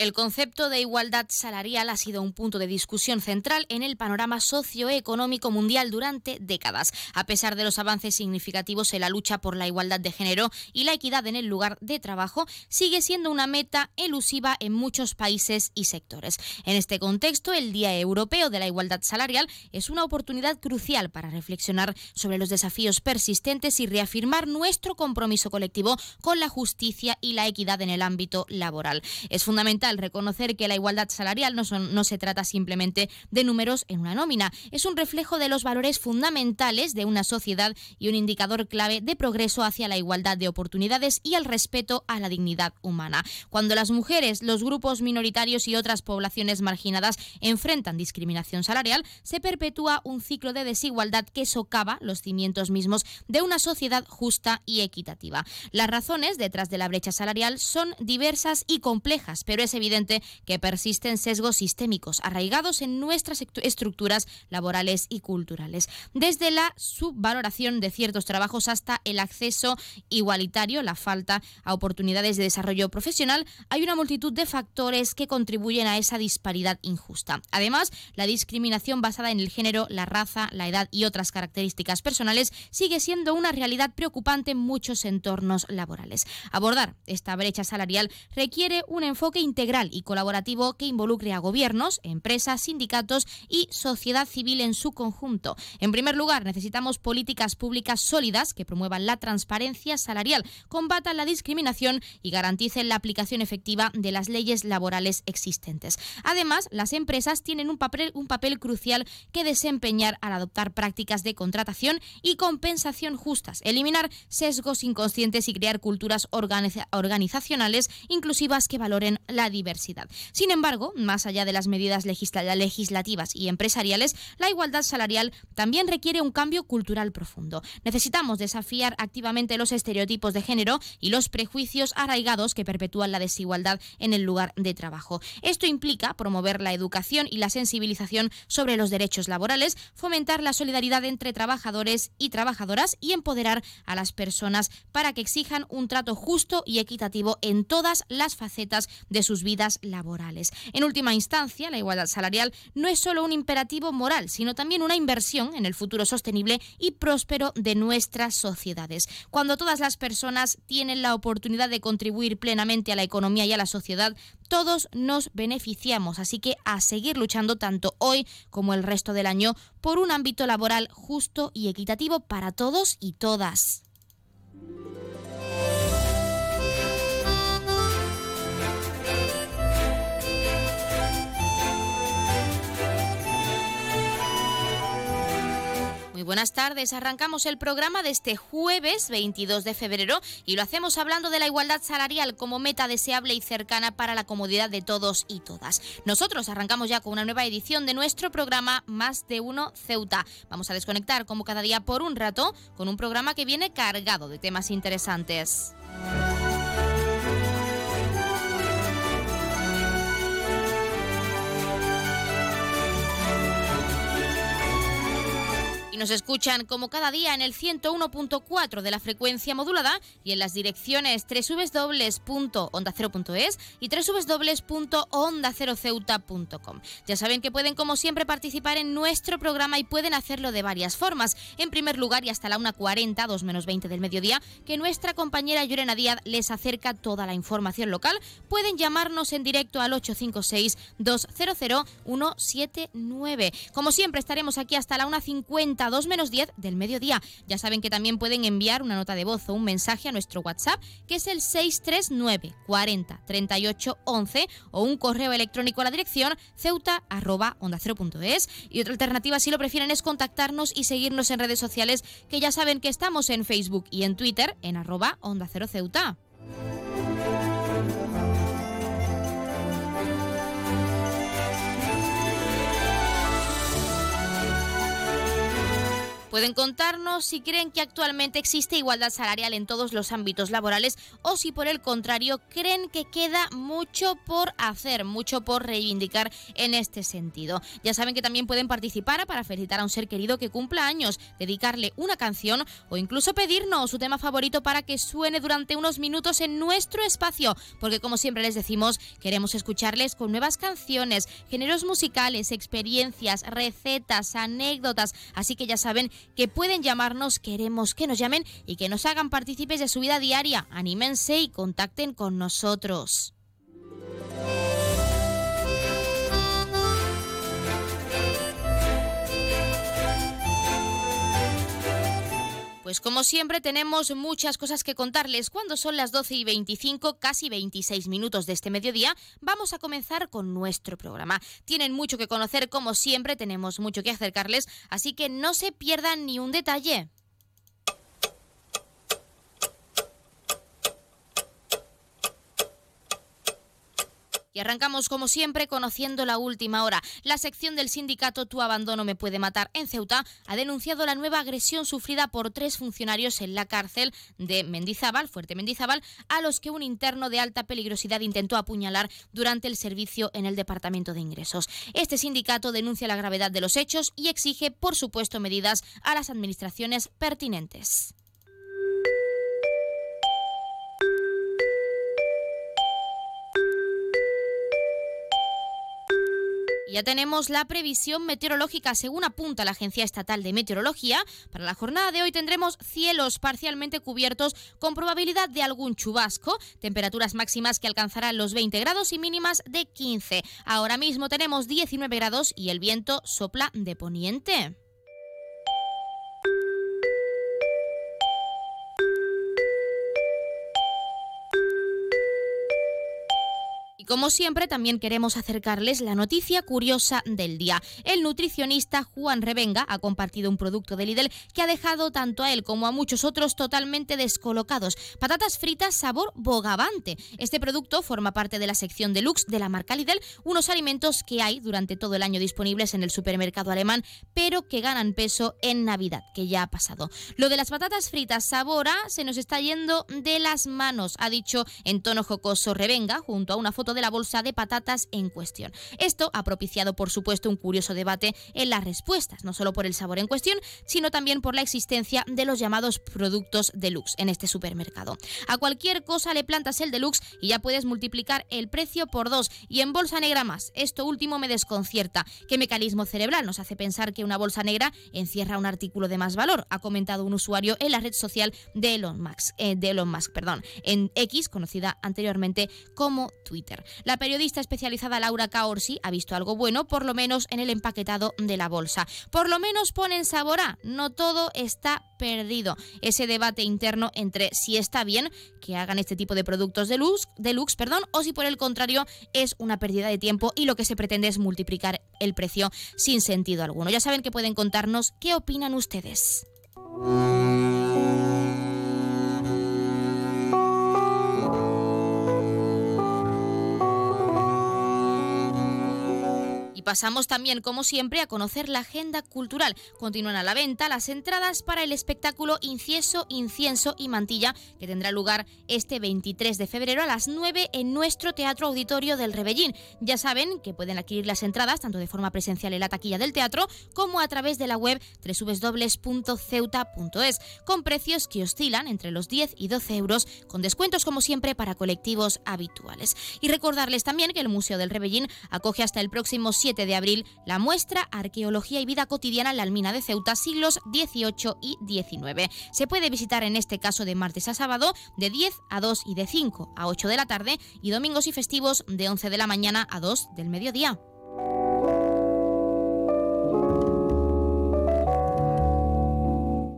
El concepto de igualdad salarial ha sido un punto de discusión central en el panorama socioeconómico mundial durante décadas. A pesar de los avances significativos en la lucha por la igualdad de género y la equidad en el lugar de trabajo, sigue siendo una meta elusiva en muchos países y sectores. En este contexto, el Día Europeo de la Igualdad Salarial es una oportunidad crucial para reflexionar sobre los desafíos persistentes y reafirmar nuestro compromiso colectivo con la justicia y la equidad en el ámbito laboral. Es fundamental reconocer que la igualdad salarial no, no se trata simplemente de números en una nómina, es un reflejo de los valores fundamentales de una sociedad y un indicador clave de progreso hacia la igualdad de oportunidades y el respeto a la dignidad humana. Cuando las mujeres, los grupos minoritarios y otras poblaciones marginadas enfrentan discriminación salarial, se perpetúa un ciclo de desigualdad que socava los cimientos mismos de una sociedad justa y equitativa. Las razones detrás de la brecha salarial son diversas y complejas, pero es evidente que persisten sesgos sistémicos arraigados en nuestras estructuras laborales y culturales. Desde la subvaloración de ciertos trabajos hasta el acceso igualitario, la falta a oportunidades de desarrollo profesional, hay una multitud de factores que contribuyen a esa disparidad injusta. Además, la discriminación basada en el género, la raza, la edad y otras características personales sigue siendo una realidad preocupante en muchos entornos laborales. Abordar esta brecha salarial requiere un enfoque integral y colaborativo que involucre a gobiernos, empresas, sindicatos y sociedad civil en su conjunto. En primer lugar, necesitamos políticas públicas sólidas que promuevan la transparencia salarial, combatan la discriminación y garanticen la aplicación efectiva de las leyes laborales existentes. Además, las empresas tienen un papel, un papel crucial que desempeñar al adoptar prácticas de contratación y compensación justas, eliminar sesgos inconscientes y crear culturas organizacionales inclusivas que valoren la diversidad. Sin embargo, más allá de las medidas legislativas y empresariales, la igualdad salarial también requiere un cambio cultural profundo. Necesitamos desafiar activamente los estereotipos de género y los prejuicios arraigados que perpetúan la desigualdad en el lugar de trabajo. Esto implica promover la educación y la sensibilización sobre los derechos laborales, fomentar la solidaridad entre trabajadores y trabajadoras y empoderar a las personas para que exijan un trato justo y equitativo en todas las facetas de sus vidas laborales. En última instancia, la igualdad salarial no es solo un imperativo moral, sino también una inversión en el futuro sostenible y próspero de nuestras sociedades. Cuando todas las personas tienen la oportunidad de contribuir plenamente a la economía y a la sociedad, todos nos beneficiamos, así que a seguir luchando tanto hoy como el resto del año por un ámbito laboral justo y equitativo para todos y todas. Muy buenas tardes. Arrancamos el programa de este jueves 22 de febrero y lo hacemos hablando de la igualdad salarial como meta deseable y cercana para la comodidad de todos y todas. Nosotros arrancamos ya con una nueva edición de nuestro programa Más de Uno Ceuta. Vamos a desconectar como cada día por un rato con un programa que viene cargado de temas interesantes. Nos escuchan como cada día en el 101.4 de la frecuencia modulada y en las direcciones www.ondacero.es y www.ondaceroceuta.com. Ya saben que pueden como siempre participar en nuestro programa y pueden hacerlo de varias formas. En primer lugar y hasta la 1.40, 2 menos 20 del mediodía, que nuestra compañera Llorena Díaz les acerca toda la información local, pueden llamarnos en directo al 856 200 179. Como siempre estaremos aquí hasta la 1.50 2 menos 10 del mediodía. Ya saben que también pueden enviar una nota de voz o un mensaje a nuestro WhatsApp, que es el 639 40 38 11 o un correo electrónico a la dirección ceuta Y otra alternativa, si lo prefieren, es contactarnos y seguirnos en redes sociales, que ya saben que estamos en Facebook y en Twitter en arroba onda cero ceuta. Pueden contarnos si creen que actualmente existe igualdad salarial en todos los ámbitos laborales o si por el contrario creen que queda mucho por hacer, mucho por reivindicar en este sentido. Ya saben que también pueden participar para felicitar a un ser querido que cumpla años, dedicarle una canción o incluso pedirnos su tema favorito para que suene durante unos minutos en nuestro espacio, porque como siempre les decimos, queremos escucharles con nuevas canciones, géneros musicales, experiencias, recetas, anécdotas, así que ya saben que pueden llamarnos, queremos que nos llamen y que nos hagan partícipes de su vida diaria. Anímense y contacten con nosotros. Pues como siempre tenemos muchas cosas que contarles. Cuando son las 12 y 25, casi 26 minutos de este mediodía, vamos a comenzar con nuestro programa. Tienen mucho que conocer, como siempre, tenemos mucho que acercarles, así que no se pierdan ni un detalle. Y arrancamos como siempre conociendo la última hora. La sección del sindicato Tu abandono me puede matar en Ceuta ha denunciado la nueva agresión sufrida por tres funcionarios en la cárcel de Mendizábal, Fuerte Mendizábal, a los que un interno de alta peligrosidad intentó apuñalar durante el servicio en el Departamento de Ingresos. Este sindicato denuncia la gravedad de los hechos y exige, por supuesto, medidas a las administraciones pertinentes. Ya tenemos la previsión meteorológica según apunta la Agencia Estatal de Meteorología. Para la jornada de hoy tendremos cielos parcialmente cubiertos con probabilidad de algún chubasco, temperaturas máximas que alcanzarán los 20 grados y mínimas de 15. Ahora mismo tenemos 19 grados y el viento sopla de poniente. Como siempre, también queremos acercarles la noticia curiosa del día. El nutricionista Juan Revenga ha compartido un producto de Lidl que ha dejado tanto a él como a muchos otros totalmente descolocados. Patatas fritas sabor bogavante. Este producto forma parte de la sección deluxe de la marca Lidl, unos alimentos que hay durante todo el año disponibles en el supermercado alemán, pero que ganan peso en Navidad, que ya ha pasado. Lo de las patatas fritas sabor A se nos está yendo de las manos, ha dicho en tono jocoso Revenga, junto a una foto de la bolsa de patatas en cuestión. Esto ha propiciado, por supuesto, un curioso debate en las respuestas, no solo por el sabor en cuestión, sino también por la existencia de los llamados productos deluxe en este supermercado. A cualquier cosa le plantas el deluxe y ya puedes multiplicar el precio por dos y en bolsa negra más. Esto último me desconcierta. ¿Qué mecanismo cerebral nos hace pensar que una bolsa negra encierra un artículo de más valor? Ha comentado un usuario en la red social de Elon Musk, eh, de Elon Musk perdón, en X, conocida anteriormente como Twitter. La periodista especializada Laura Caorsi ha visto algo bueno, por lo menos en el empaquetado de la bolsa. Por lo menos ponen sabor a, no todo está perdido. Ese debate interno entre si está bien que hagan este tipo de productos de deluxe perdón, o si por el contrario es una pérdida de tiempo y lo que se pretende es multiplicar el precio sin sentido alguno. Ya saben que pueden contarnos qué opinan ustedes. Pasamos también, como siempre, a conocer la agenda cultural. Continúan a la venta las entradas para el espectáculo Incienso, Incienso y Mantilla, que tendrá lugar este 23 de febrero a las 9 en nuestro Teatro Auditorio del Rebellín. Ya saben que pueden adquirir las entradas tanto de forma presencial en la taquilla del teatro como a través de la web www.ceuta.es, con precios que oscilan entre los 10 y 12 euros, con descuentos como siempre para colectivos habituales. Y recordarles también que el Museo del Rebellín acoge hasta el próximo 7 de abril la muestra Arqueología y Vida Cotidiana en la Almina de Ceuta, siglos XVIII y XIX. Se puede visitar en este caso de martes a sábado de 10 a 2 y de 5 a 8 de la tarde y domingos y festivos de 11 de la mañana a 2 del mediodía.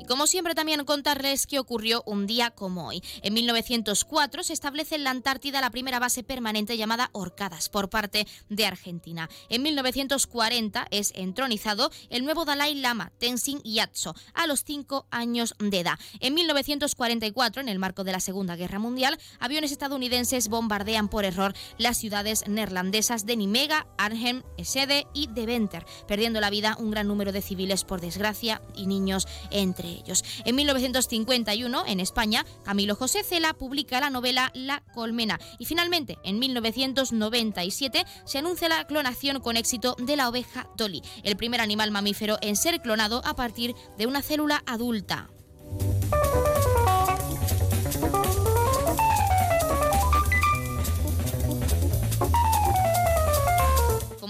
Como Como siempre también contarles qué ocurrió un día como hoy. En 1904 se establece en la Antártida la primera base permanente llamada Orcadas por parte de Argentina. En 1940 es entronizado el nuevo Dalai Lama, Tenzin Gyatso, a los cinco años de edad. En 1944, en el marco de la Segunda Guerra Mundial, aviones estadounidenses bombardean por error las ciudades neerlandesas de Nimega, Arnhem, Sede y Deventer, perdiendo la vida un gran número de civiles por desgracia y niños entre ellos. En 1951, en España, Camilo José Cela publica la novela La Colmena y finalmente, en 1997, se anuncia la clonación con éxito de la oveja Dolly, el primer animal mamífero en ser clonado a partir de una célula adulta.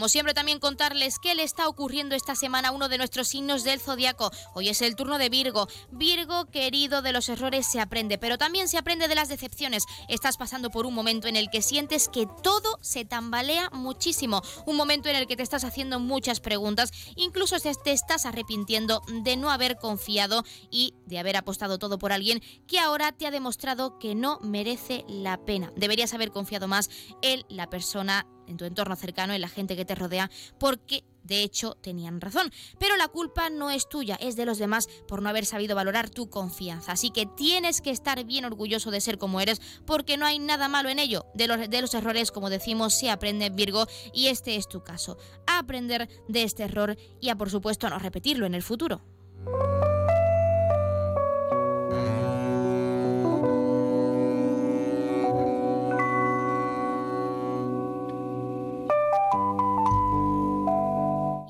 Como siempre también contarles qué le está ocurriendo esta semana a uno de nuestros signos del zodiaco. Hoy es el turno de Virgo. Virgo, querido, de los errores se aprende, pero también se aprende de las decepciones. Estás pasando por un momento en el que sientes que todo se tambalea muchísimo. Un momento en el que te estás haciendo muchas preguntas, incluso te estás arrepintiendo de no haber confiado y de haber apostado todo por alguien que ahora te ha demostrado que no merece la pena. Deberías haber confiado más en la persona en tu entorno cercano, en la gente que te rodea, porque de hecho tenían razón. Pero la culpa no es tuya, es de los demás por no haber sabido valorar tu confianza. Así que tienes que estar bien orgulloso de ser como eres, porque no hay nada malo en ello. De los, de los errores, como decimos, se aprende Virgo, y este es tu caso. A aprender de este error y a, por supuesto, no repetirlo en el futuro.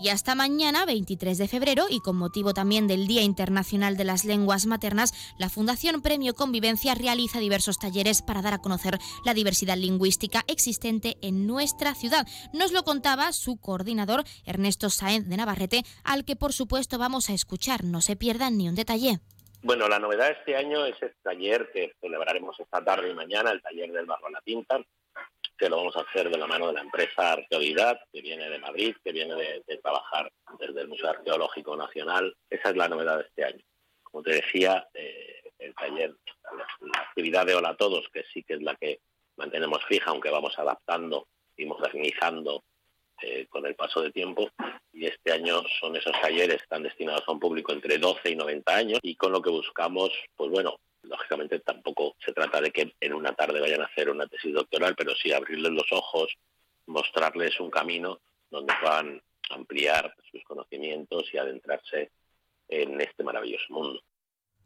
Y hasta mañana, 23 de febrero, y con motivo también del Día Internacional de las Lenguas Maternas, la Fundación Premio Convivencia realiza diversos talleres para dar a conocer la diversidad lingüística existente en nuestra ciudad. Nos lo contaba su coordinador, Ernesto Sáenz de Navarrete, al que por supuesto vamos a escuchar. No se pierdan ni un detalle. Bueno, la novedad de este año es el taller que celebraremos esta tarde y mañana, el taller del Barro a la Tinta, que lo vamos a hacer de la mano de la empresa Arqueolidad, que viene de Madrid, que viene de, trabajar desde el Museo Arqueológico Nacional. Esa es la novedad de este año. Como te decía, eh, el taller, la, actividad de Hola a Todos, que sí que es la que mantenemos fija, aunque vamos adaptando y modernizando eh, con el paso de tiempo. Y este año son esos talleres están destinados a un público entre 12 y 90 años y con lo que buscamos, pues bueno, lógicamente tampoco se trata de que en una tarde vayan a hacer una tesis doctoral, pero sí abrirles los ojos, mostrarles un camino donde puedan ampliar sus conocimientos y adentrarse en este maravilloso mundo.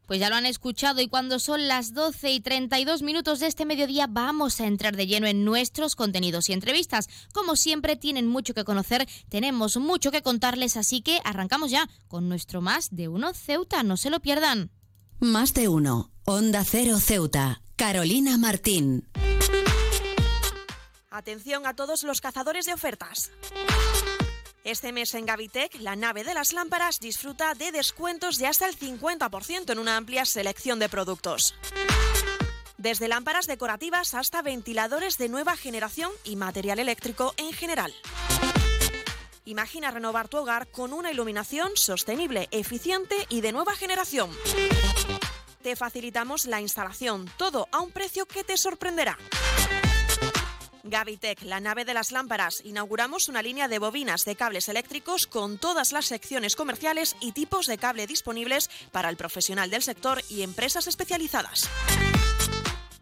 Pues ya lo han escuchado y cuando son las 12 y 32 minutos de este mediodía vamos a entrar de lleno en nuestros contenidos y entrevistas. Como siempre tienen mucho que conocer, tenemos mucho que contarles, así que arrancamos ya con nuestro Más de Uno Ceuta, no se lo pierdan. Más de Uno, Onda Cero Ceuta, Carolina Martín. Atención a todos los cazadores de ofertas. Este mes en Gavitec, la nave de las lámparas disfruta de descuentos de hasta el 50% en una amplia selección de productos. Desde lámparas decorativas hasta ventiladores de nueva generación y material eléctrico en general. Imagina renovar tu hogar con una iluminación sostenible, eficiente y de nueva generación. Te facilitamos la instalación, todo a un precio que te sorprenderá. Gavitec, la nave de las lámparas, inauguramos una línea de bobinas de cables eléctricos con todas las secciones comerciales y tipos de cable disponibles para el profesional del sector y empresas especializadas.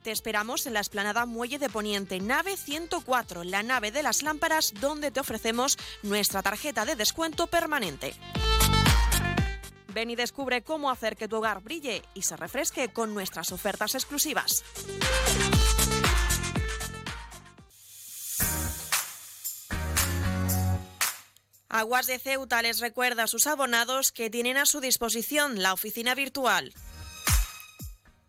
Te esperamos en la esplanada Muelle de Poniente, nave 104, la nave de las lámparas, donde te ofrecemos nuestra tarjeta de descuento permanente. Ven y descubre cómo hacer que tu hogar brille y se refresque con nuestras ofertas exclusivas. Aguas de Ceuta les recuerda a sus abonados que tienen a su disposición la oficina virtual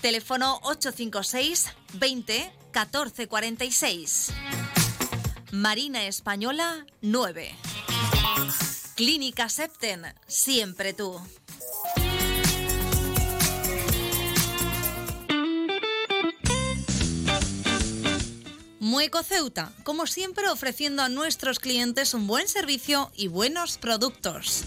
Teléfono 856 20 14 46. Marina Española 9. Clínica Septen, siempre tú. Mueco Ceuta, como siempre ofreciendo a nuestros clientes un buen servicio y buenos productos.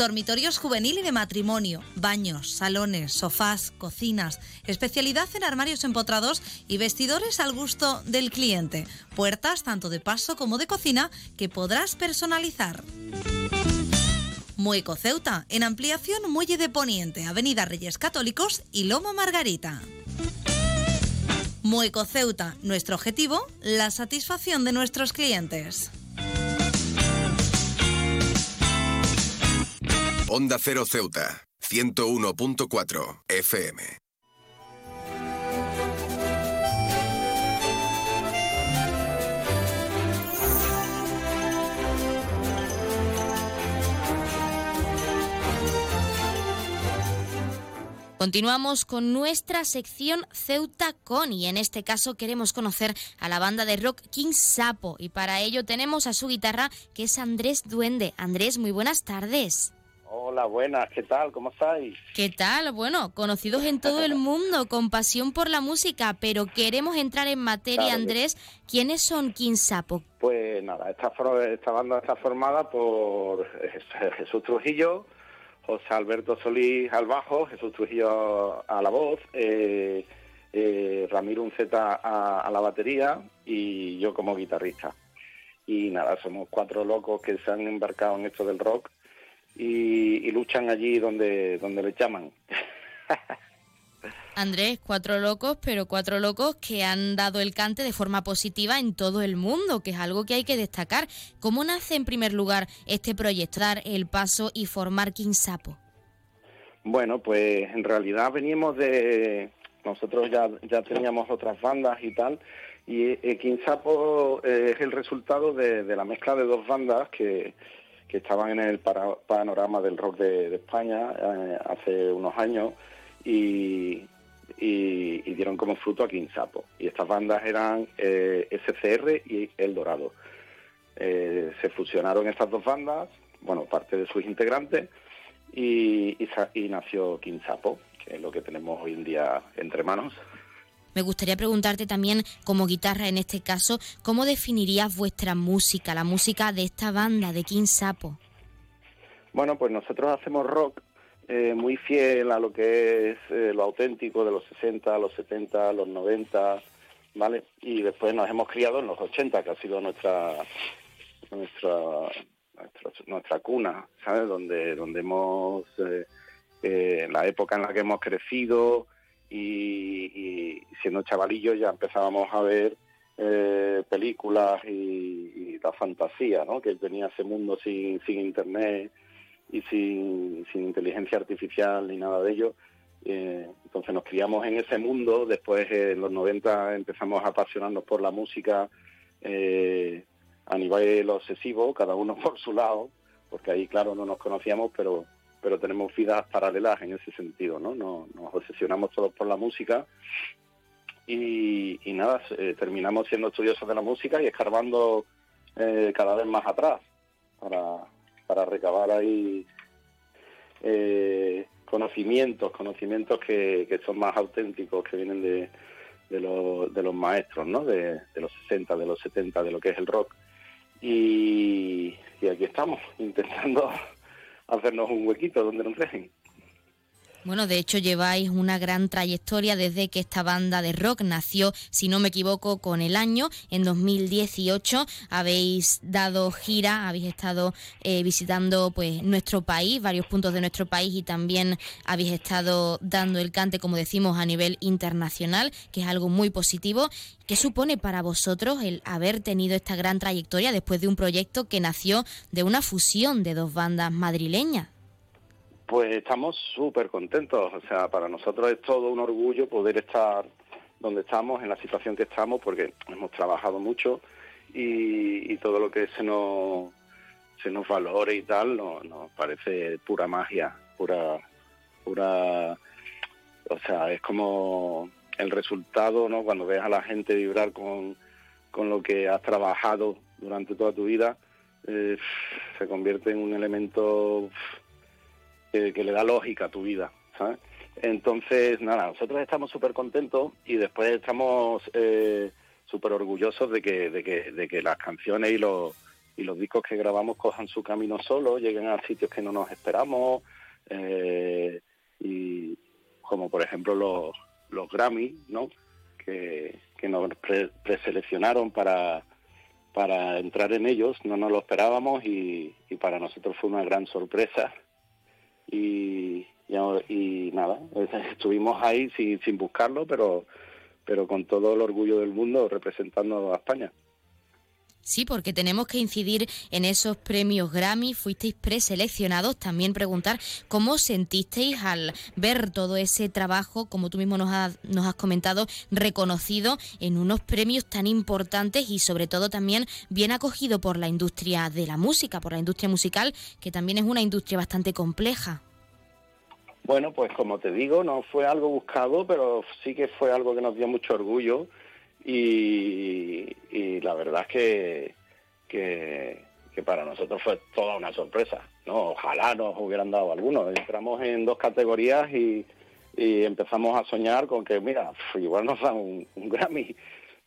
Dormitorios juvenil y de matrimonio, baños, salones, sofás, cocinas, especialidad en armarios empotrados y vestidores al gusto del cliente. Puertas tanto de paso como de cocina que podrás personalizar. Mueco Ceuta, en ampliación Muelle de Poniente, Avenida Reyes Católicos y Loma Margarita. Mueco Ceuta, nuestro objetivo, la satisfacción de nuestros clientes. Onda Cero Ceuta, 101.4 FM. Continuamos con nuestra sección Ceuta Con y en este caso queremos conocer a la banda de rock King Sapo y para ello tenemos a su guitarra que es Andrés Duende. Andrés, muy buenas tardes. Hola, buenas, ¿qué tal? ¿Cómo estáis? ¿Qué tal? Bueno, conocidos en todo el mundo, con pasión por la música, pero queremos entrar en materia, Claro Andrés. ¿Quiénes son King Sapo? Pues nada, esta, banda está formada por Jes- Jesús Trujillo, José Alberto Solís al bajo, Jesús Trujillo a la voz, eh, eh, Ramiro Unceta a, a la batería y yo como guitarrista. Y nada, somos cuatro locos que se han embarcado en esto del rock y, y luchan allí donde, donde les llaman. Andrés, cuatro locos, pero cuatro locos que han dado el cante de forma positiva en todo el mundo, que es algo que hay que destacar. ¿Cómo nace en primer lugar este proyecto, dar el paso y formar King Sapo? Bueno, pues en realidad veníamos de... Nosotros ya, ya teníamos otras bandas y tal, y eh, King Sapo eh, es el resultado de, de la mezcla de dos bandas que, que estaban en el panorama del rock de, España eh, hace unos años y, dieron como fruto a King Sapo. Y estas bandas eran eh, SCR y El Dorado. Eh, se fusionaron estas dos bandas, bueno, parte de sus integrantes, y, y y nació King Sapo, que es lo que tenemos hoy en día entre manos. Me gustaría preguntarte también, como guitarra en este caso, ¿cómo definirías vuestra música, la música de esta banda, de King Sapo? Bueno, pues nosotros hacemos rock eh, muy fiel a lo que es eh, lo auténtico de los 60, los 70, los 90, ¿vale? Y después nos hemos criado en los 80, que ha sido nuestra nuestra nuestra, nuestra cuna, ¿sabes? Donde donde hemos eh, eh, la época en la que hemos crecido y, siendo chavalillos ya empezábamos a ver eh, películas y, la fantasía, ¿no? Que tenía ese mundo sin, sin internet y sin, sin inteligencia artificial ni nada de ello. Eh, entonces nos criamos en ese mundo, después eh, en los 90 empezamos a apasionarnos por la música a nivel obsesivo, cada uno por su lado, porque ahí claro no nos conocíamos, pero pero tenemos vidas paralelas en ese sentido, ¿no? Nos, nos obsesionamos todos por la música y, nada, eh, terminamos siendo estudiosos de la música y escarbando eh, cada vez más atrás para, para recabar ahí eh, conocimientos, conocimientos que, son más auténticos, que vienen de, de, de los maestros, ¿no? De, los 60, de los 70, de lo que es el rock. y aquí estamos, intentando hacernos un huequito donde nos dejen. Bueno, de hecho lleváis una gran trayectoria desde que esta banda de rock nació, si no me equivoco, con el año. En 2018 habéis dado gira, habéis estado eh, visitando pues nuestro país, varios puntos de nuestro país y también habéis estado dando el cante, como decimos, a nivel internacional, que es algo muy positivo. ¿Qué supone para vosotros el haber tenido esta gran trayectoria después de un proyecto que nació de una fusión de dos bandas madrileñas? Pues estamos súper contentos, o sea, para nosotros es todo un orgullo poder estar donde estamos, en la situación que estamos, porque hemos trabajado mucho y, todo lo que se nos, se nos valore y tal nos, nos parece pura magia, pura, pura, o sea, es como el resultado, ¿no? Cuando ves a la gente vibrar con, con lo que has trabajado durante toda tu vida, eh, se convierte en un elemento que, le da lógica a tu vida, ¿sabes? Entonces, nada, nosotros estamos súper contentos y después estamos eh, súper orgullosos de que, de, que, de que las canciones y los, y los discos que grabamos cojan su camino solo, lleguen a sitios que no nos esperamos, eh, y como por ejemplo los, los Grammy, ¿no? Que, que nos preseleccionaron para, para entrar en ellos, no nos lo esperábamos y para nosotros fue una gran sorpresa y, y, nada, estuvimos ahí sin, sin buscarlo, pero, pero con todo el orgullo del mundo representando a España. Sí, porque tenemos que incidir en esos premios Grammy, fuisteis preseleccionados, también preguntar cómo sentisteis al ver todo ese trabajo, como tú mismo nos has, nos has comentado, reconocido en unos premios tan importantes y sobre todo también bien acogido por la industria de la música, por la industria musical, que también es una industria bastante compleja. Bueno, pues como te digo, no fue algo buscado, pero sí que fue algo que nos dio mucho orgullo y, la verdad es que, que, para nosotros fue toda una sorpresa. no Ojalá nos hubieran dado algunos. Entramos en dos categorías y, empezamos a soñar con que, mira, igual nos dan un, Grammy,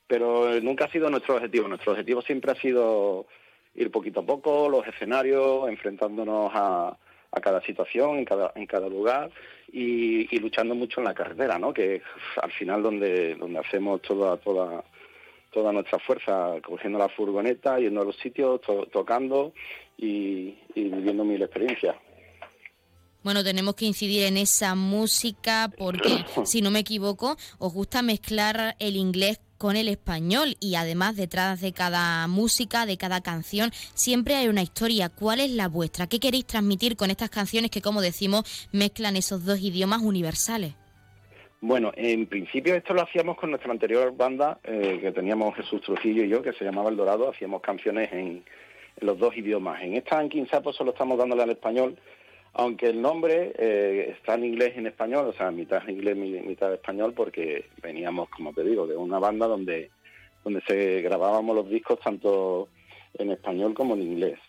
pero nunca ha sido nuestro objetivo. Nuestro objetivo siempre ha sido ir poquito a poco, los escenarios, enfrentándonos a, a cada situación, en cada, en cada lugar y, luchando mucho en la carretera, ¿no? Que al final donde, donde hacemos toda, toda, toda nuestra fuerza, cogiendo la furgoneta, yendo a los sitios, tocando y, y viviendo mil experiencias. Bueno, tenemos que incidir en esa música porque, si no me equivoco, os gusta mezclar el inglés con el español y además detrás de cada música, de cada canción, siempre hay una historia. ¿Cuál es la vuestra? ¿Qué queréis transmitir con estas canciones que, como decimos, mezclan esos dos idiomas universales? Bueno, en principio esto lo hacíamos con nuestra anterior banda, eh, que teníamos Jesús Trujillo y yo, que se llamaba El Dorado, hacíamos canciones en, los dos idiomas. En esta, en Quinsapo, solo estamos dándole al español, aunque el nombre eh, está en inglés y en español, o sea, mitad inglés, mitad español, porque veníamos, como te digo, de una banda donde, donde se grabábamos los discos tanto en español como en inglés.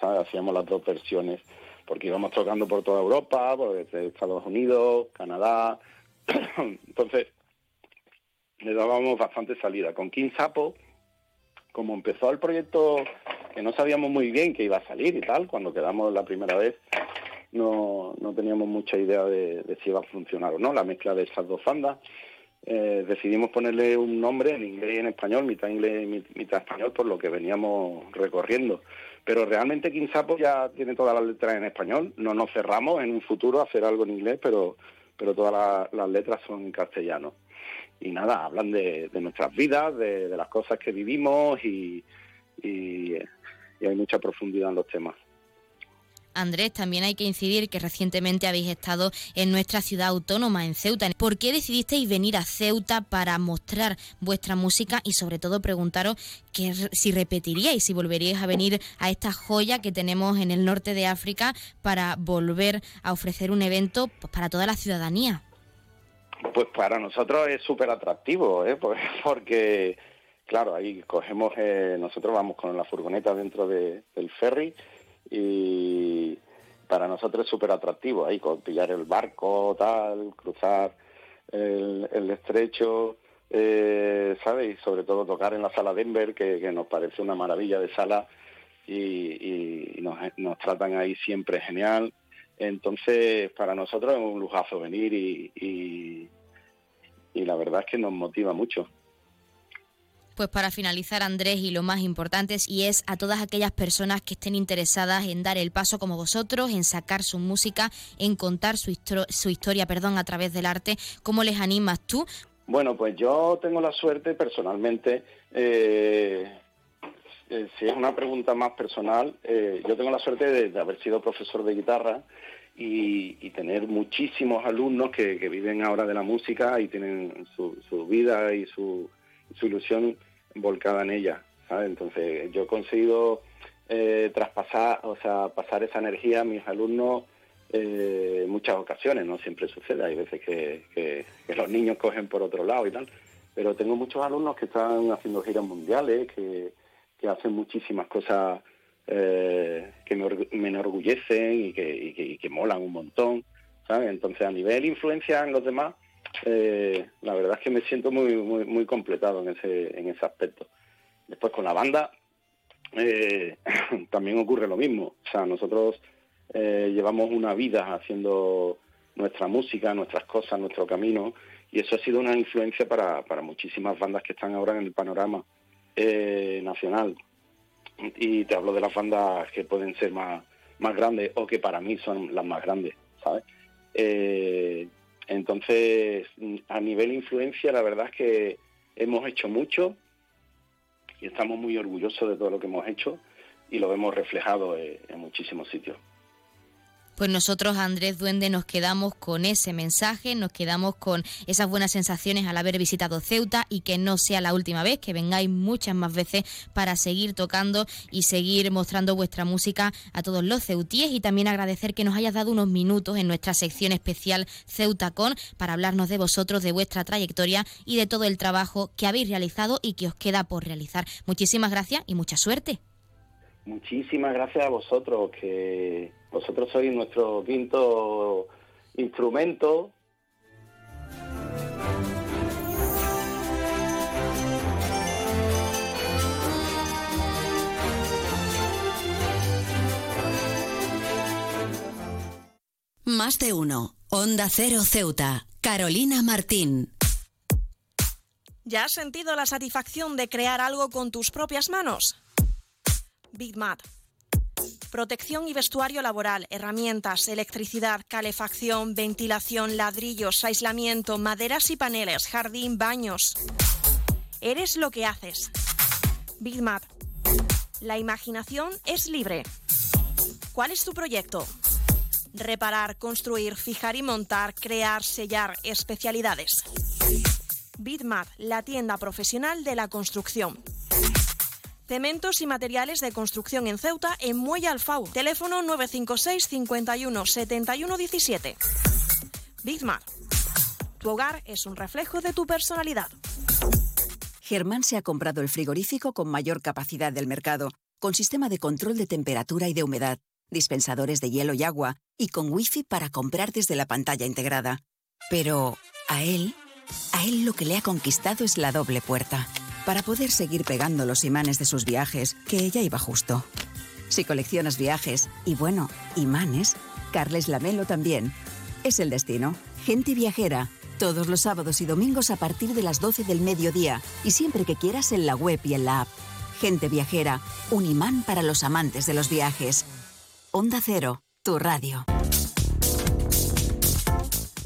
Hacíamos las dos versiones, porque íbamos tocando por toda Europa, por Estados Unidos, Canadá, entonces le dábamos bastante salida. Con King Sapo, como empezó el proyecto que no sabíamos muy bien que iba a salir y tal, cuando quedamos la primera vez, no, no teníamos mucha idea de, si iba a funcionar o no, la mezcla de esas dos bandas. Eh, decidimos ponerle un nombre en inglés y en español, mitad inglés y mitad español, por lo que veníamos recorriendo. Pero realmente Quinsapo ya tiene todas las letras en español. No nos cerramos en un futuro a hacer algo en inglés, pero, pero todas las, letras son en castellano. Y nada, hablan de, nuestras vidas, de, las cosas que vivimos y hay mucha profundidad en los temas. Andrés, también hay que incidir que recientemente habéis estado en nuestra ciudad autónoma, en Ceuta. ¿Por qué decidisteis venir a Ceuta para mostrar vuestra música y sobre todo preguntaros que si repetiríais, si volveríais a venir a esta joya que tenemos en el norte de África para volver a ofrecer un evento pues, para toda la ciudadanía? Pues para nosotros es súper atractivo, ¿eh? Porque, claro, ahí cogemos, eh, nosotros vamos con la furgoneta dentro del ferry y para nosotros es súper atractivo ahí, con pillar el barco, tal, cruzar el, estrecho, eh, ¿sabes? Y sobre todo tocar en la sala Denver, que, nos parece una maravilla de sala y, nos, tratan ahí siempre genial. Entonces, para nosotros es un lujazo venir y, y la verdad es que nos motiva mucho. Pues para finalizar, Andrés, y lo más importante y es a todas aquellas personas que estén interesadas en dar el paso como vosotros, en sacar su música, en contar su, su historia perdón, a través del arte, ¿cómo les animas tú? Bueno, pues yo tengo la suerte personalmente, eh, eh, si es una pregunta más personal, eh, yo tengo la suerte de, haber sido profesor de guitarra y, tener muchísimos alumnos que, viven ahora de la música y tienen su vida y su su ilusión volcada en ella, ¿sabes? Entonces yo he conseguido eh, traspasar, o sea, pasar esa energía a mis alumnos eh, muchas ocasiones, no siempre sucede, hay veces que, los niños cogen por otro lado y tal, pero tengo muchos alumnos que están haciendo giras mundiales, que, hacen muchísimas cosas eh, que me, enorgullecen y que, y que, molan un montón. Entonces a nivel influencia en los demás, eh, la verdad es que me siento muy, muy, completado en ese, en ese aspecto. Después con la banda eh, también ocurre lo mismo. O sea, nosotros eh, llevamos una vida haciendo nuestra música, nuestras cosas, nuestro camino, y eso ha sido una influencia para, para muchísimas bandas que están ahora en el panorama nacional. Y te hablo de las bandas que pueden ser más, más grandes o que para mí son las más grandes, ¿sabes? Entonces, a nivel influencia, la verdad es que hemos hecho mucho y estamos muy orgullosos de todo lo que hemos hecho y lo hemos reflejado en muchísimos sitios. Pues nosotros, Andrés Duende, nos quedamos con ese mensaje, nos quedamos con esas buenas sensaciones al haber visitado Ceuta y que no sea la última vez, que vengáis muchas más veces para seguir tocando y seguir mostrando vuestra música a todos los ceutíes y también agradecer que nos hayas dado unos minutos en nuestra sección especial Ceutacon para hablarnos de vosotros, de vuestra trayectoria y de todo el trabajo que habéis realizado y que os queda por realizar. Muchísimas gracias y mucha suerte. Muchísimas gracias a vosotros, que vosotros sois nuestro quinto instrumento. Más de uno. Onda Cero Ceuta. Carolina Martín. ¿Ya has sentido la satisfacción de crear algo con tus propias manos? Big Mat. Protección y vestuario laboral, herramientas, electricidad, calefacción, ventilación, ladrillos, aislamiento, maderas y paneles, jardín, baños. Eres lo que haces. Big Mat. La imaginación es libre. ¿Cuál es tu proyecto? Reparar, construir, fijar y montar, crear, sellar, especialidades. Bitmat, la tienda profesional de la construcción. Cementos y materiales de construcción en Ceuta, en Muelle Alfau. Teléfono 956 51 71 17. Bigmar. Tu hogar es un reflejo de tu personalidad. Germán se ha comprado el frigorífico con mayor capacidad del mercado, con sistema de control de temperatura y de humedad, dispensadores de hielo y agua, y con wifi para comprar desde la pantalla integrada. Pero a él, a él lo que le ha conquistado es la doble puerta para poder seguir pegando los imanes de sus viajes, que ella iba justo. Si coleccionas viajes y bueno, imanes, Carles Lamelo también. Es el destino. Gente viajera. Todos los sábados y domingos a partir de las 12 del mediodía y siempre que quieras en la web y en la app. Gente viajera, un imán para los amantes de los viajes. Onda Cero, tu radio.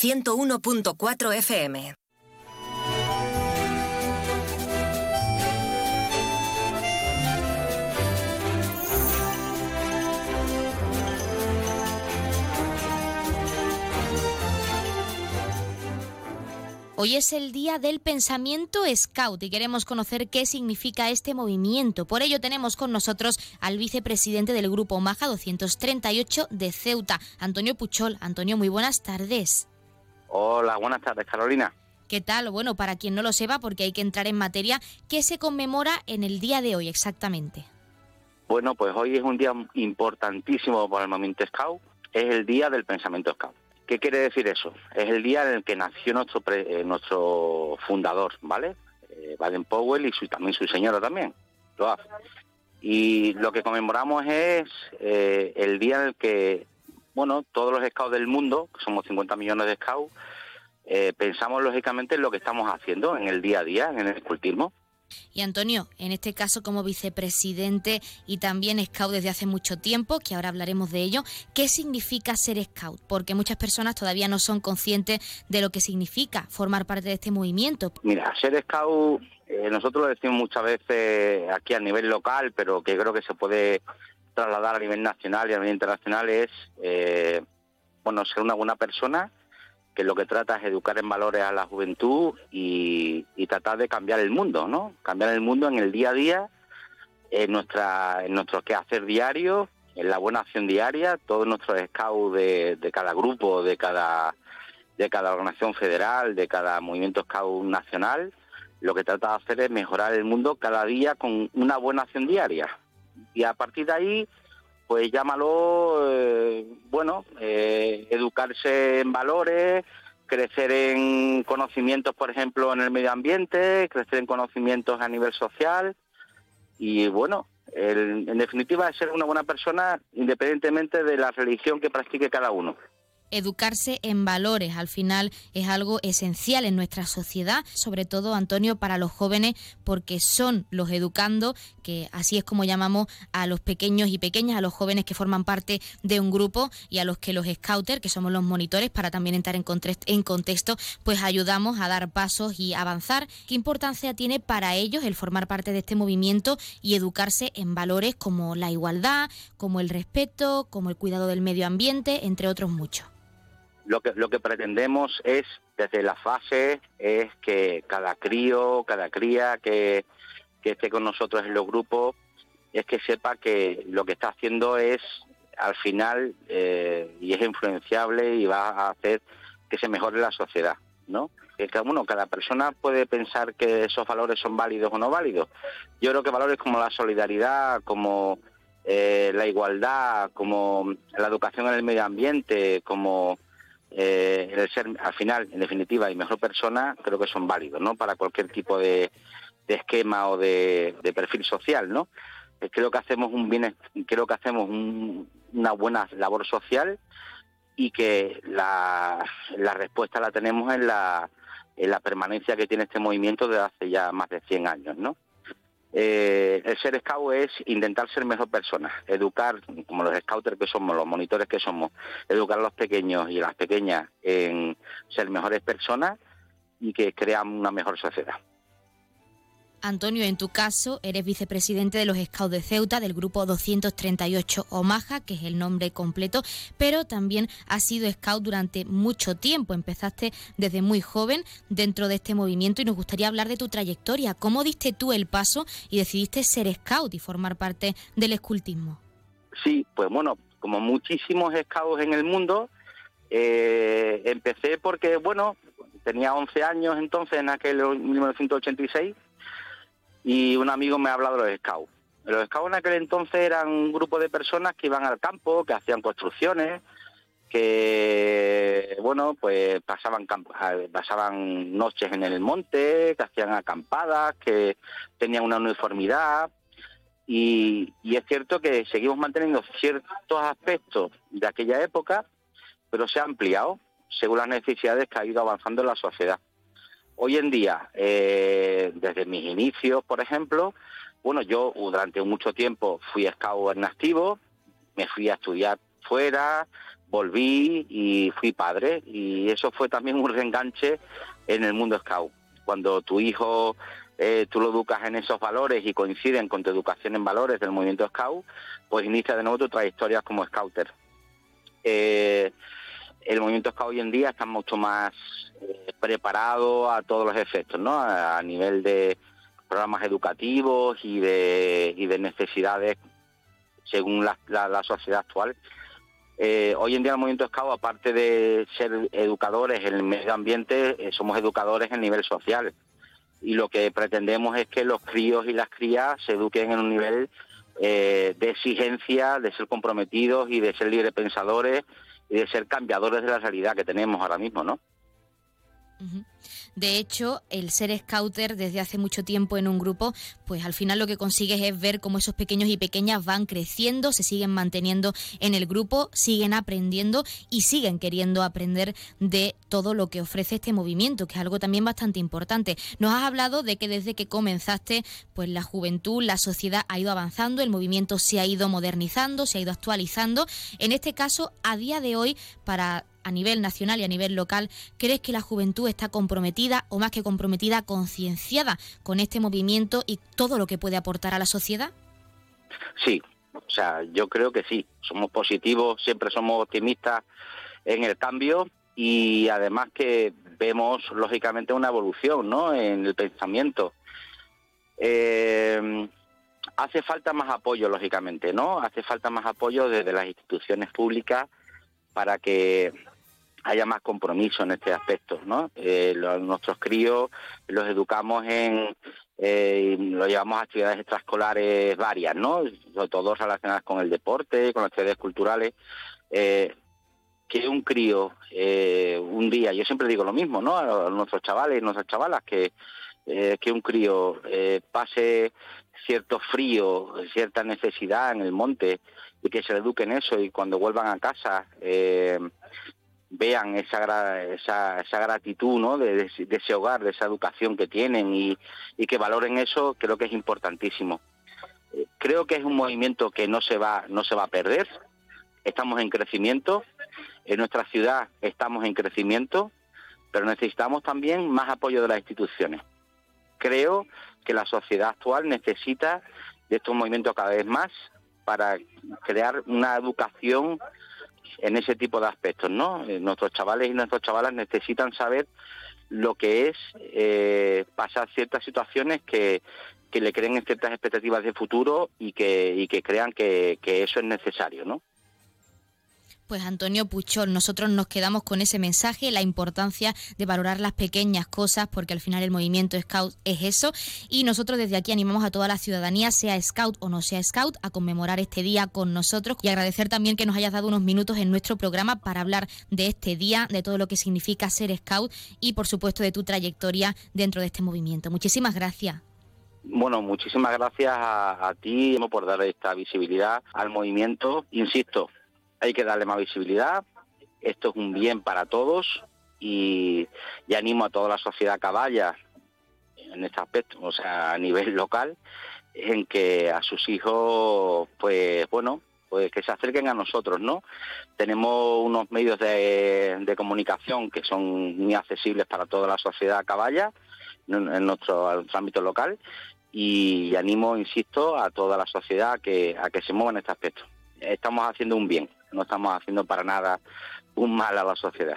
101.4 FM. Hoy es el Día del Pensamiento Scout y queremos conocer qué significa este movimiento. Por ello tenemos con nosotros al vicepresidente del Grupo Maja 238 de Ceuta, Antonio Puchol. Antonio, muy buenas tardes. Hola, buenas tardes, Carolina. ¿Qué tal? Bueno, para quien no lo sepa, porque hay que entrar en materia, ¿qué se conmemora en el día de hoy exactamente? Bueno, pues hoy es un día importantísimo para el movimiento Scout, es el Día del Pensamiento Scout. ¿Qué quiere decir eso? Es el día en el que nació nuestro eh, nuestro fundador, ¿vale? Eh, Baden Powell y su, también su señora también, Y lo que conmemoramos es eh, el día en el que bueno, todos los scouts del mundo, que somos 50 millones de scouts, eh, pensamos lógicamente en lo que estamos haciendo en el día a día, en el escultismo. Y Antonio, en este caso como vicepresidente y también scout desde hace mucho tiempo, que ahora hablaremos de ello, ¿qué significa ser scout? Porque muchas personas todavía no son conscientes de lo que significa formar parte de este movimiento. Mira, ser scout, eh, nosotros lo decimos muchas veces aquí a nivel local, pero que creo que se puede trasladar a nivel nacional y a nivel internacional es, eh, bueno, ser una buena persona que lo que trata es educar en valores a la juventud y, tratar de cambiar el mundo, ¿no? Cambiar el mundo en el día a día, en nuestra, en nuestro quehacer diario, en la buena acción diaria, todos nuestros scouts de, cada grupo, de cada, de cada organización federal, de cada movimiento scout nacional, lo que trata de hacer es mejorar el mundo cada día con una buena acción diaria y a partir de ahí, pues llámalo, eh, bueno, eh, educarse en valores, crecer en conocimientos, por ejemplo, en el medio ambiente, crecer en conocimientos a nivel social y, bueno, en definitiva, ser una buena persona independientemente de la religión que practique cada uno educarse en valores. Al final es algo esencial en nuestra sociedad, sobre todo, Antonio, para los jóvenes, porque son los educando, que así es como llamamos a los pequeños y pequeñas, a los jóvenes que forman parte de un grupo y a los que los scouters, que somos los monitores, para también entrar en, en contexto, pues ayudamos a dar pasos y avanzar. ¿Qué importancia tiene para ellos el formar parte de este movimiento y educarse en valores como la igualdad, como el respeto, como el cuidado del medio ambiente, entre otros muchos? Lo que, lo que pretendemos es, desde la fase, es que cada crío, cada cría que, esté con nosotros en los grupos, es que sepa que lo que está haciendo es, al final, eh, y es influenciable y va a hacer que se mejore la sociedad, ¿no? Que bueno, cada persona puede pensar que esos valores son válidos o no válidos. Yo creo que valores como la solidaridad, como eh, la igualdad, como la educación en el medio ambiente, como eh, el ser al final, en definitiva, y mejor persona, creo que son válidos, ¿no? Para cualquier tipo de, esquema o de, perfil social, ¿no? Eh, creo que hacemos un bien, creo que hacemos una buena labor social y que la, respuesta la tenemos en la, en la permanencia que tiene este movimiento desde hace ya más de 100 años, ¿no? Eh, el ser scout es intentar ser mejor persona, educar, como los scouters que somos, los monitores que somos, educar a los pequeños y a las pequeñas en ser mejores personas y que crean una mejor sociedad. Antonio, en tu caso, eres vicepresidente de los Scouts de Ceuta del grupo 238 Omaha, que es el nombre completo, pero también has sido scout durante mucho tiempo. Empezaste desde muy joven dentro de este movimiento y nos gustaría hablar de tu trayectoria. ¿Cómo diste tú el paso y decidiste ser scout y formar parte del escultismo? Sí, pues bueno, como muchísimos scouts en el mundo, eh, empecé porque, bueno, tenía 11 años entonces, en aquel 1986 y un amigo me ha hablado de los scouts. Los scouts en aquel entonces eran un grupo de personas que iban al campo, que hacían construcciones que bueno pues pasaban pasaban noches en el monte que hacían acampadas que tenían una uniformidad y, y, es cierto que seguimos manteniendo ciertos aspectos de aquella época pero se ha ampliado según las necesidades que ha ido avanzando la sociedad hoy en día eh, desde mis inicios por ejemplo bueno yo durante mucho tiempo fui scout en activo me fui a estudiar fuera volví y fui padre y eso fue también un reenganche en el mundo scout. Cuando tu hijo eh, tú lo educas en esos valores y coinciden con tu educación en valores del movimiento scout, pues inicia de nuevo tu trayectoria como scouter. Eh, el movimiento scout hoy en día está mucho más preparado a todos los efectos, ¿no? A, nivel de programas educativos y de, y de necesidades según la, la sociedad actual eh, hoy en día el movimiento Scout, aparte de ser educadores en el medio ambiente, eh, somos educadores en nivel social. Y lo que pretendemos es que los críos y las crías se eduquen en un nivel eh, de exigencia, de ser comprometidos y de ser librepensadores y de ser cambiadores de la realidad que tenemos ahora mismo, ¿no? De hecho, el ser scouter desde hace mucho tiempo en un grupo, pues al final lo que consigues es ver cómo esos pequeños y pequeñas van creciendo, se siguen manteniendo en el grupo, siguen aprendiendo y siguen queriendo aprender de todo lo que ofrece este movimiento, que es algo también bastante importante. Nos has hablado de que desde que comenzaste, pues la juventud, la sociedad ha ido avanzando, el movimiento se ha ido modernizando, se ha ido actualizando. En este caso, a día de hoy, para a nivel nacional y a nivel local, ¿crees que la juventud está comprometida o más que comprometida, concienciada con este movimiento y todo lo que puede aportar a la sociedad? Sí, o sea, yo creo que sí. Somos positivos, siempre somos optimistas en el cambio y además que vemos lógicamente una evolución ¿no? en el pensamiento. Eh, hace falta más apoyo, lógicamente, ¿no? Hace falta más apoyo desde las instituciones públicas para que haya más compromiso en este aspecto, ¿no? Eh, nuestros críos los educamos en, eh, lo llevamos a actividades extraescolares varias, ¿no? Sobre todo relacionadas con el deporte, con las actividades culturales. Eh, que un crío eh, un día, yo siempre digo lo mismo, ¿no? A nuestros chavales y nuestras chavalas, que, que un crío pase cierto frío, cierta necesidad en el monte y que se eduque en eso y cuando vuelvan a casa eh, vean esa, esa, esa gratitud ¿no? De, ese hogar, de esa educación que tienen y, y que valoren eso, creo que es importantísimo. Eh, creo que es un movimiento que no se va, no se va a perder. Estamos en crecimiento, en nuestra ciudad estamos en crecimiento, pero necesitamos también más apoyo de las instituciones. Creo que la sociedad actual necesita de estos movimientos cada vez más para crear una educación en ese tipo de aspectos, ¿no? Eh, nuestros chavales y nuestras chavalas necesitan saber lo que es eh, pasar ciertas situaciones que, que le creen ciertas expectativas de futuro y que, y que crean que, que eso es necesario, ¿no? Pues Antonio Puchol, nosotros nos quedamos con ese mensaje, la importancia de valorar las pequeñas cosas, porque al final el movimiento Scout es eso. Y nosotros desde aquí animamos a toda la ciudadanía, sea Scout o no sea Scout, a conmemorar este día con nosotros y agradecer también que nos hayas dado unos minutos en nuestro programa para hablar de este día, de todo lo que significa ser Scout y por supuesto de tu trayectoria dentro de este movimiento. Muchísimas gracias. Bueno, muchísimas gracias a, a ti por dar esta visibilidad al movimiento. Insisto, hay que darle más visibilidad. Esto es un bien para todos y, animo a toda la sociedad caballa en este aspecto, o sea, a nivel local, en que a sus hijos, pues bueno, pues que se acerquen a nosotros, ¿no? Tenemos unos medios de, comunicación que son muy accesibles para toda la sociedad caballa en, nuestro, ámbito local y animo, insisto, a toda la sociedad que, a que se mueva en este aspecto. Estamos haciendo un bien no estamos haciendo para nada un mal a la sociedad.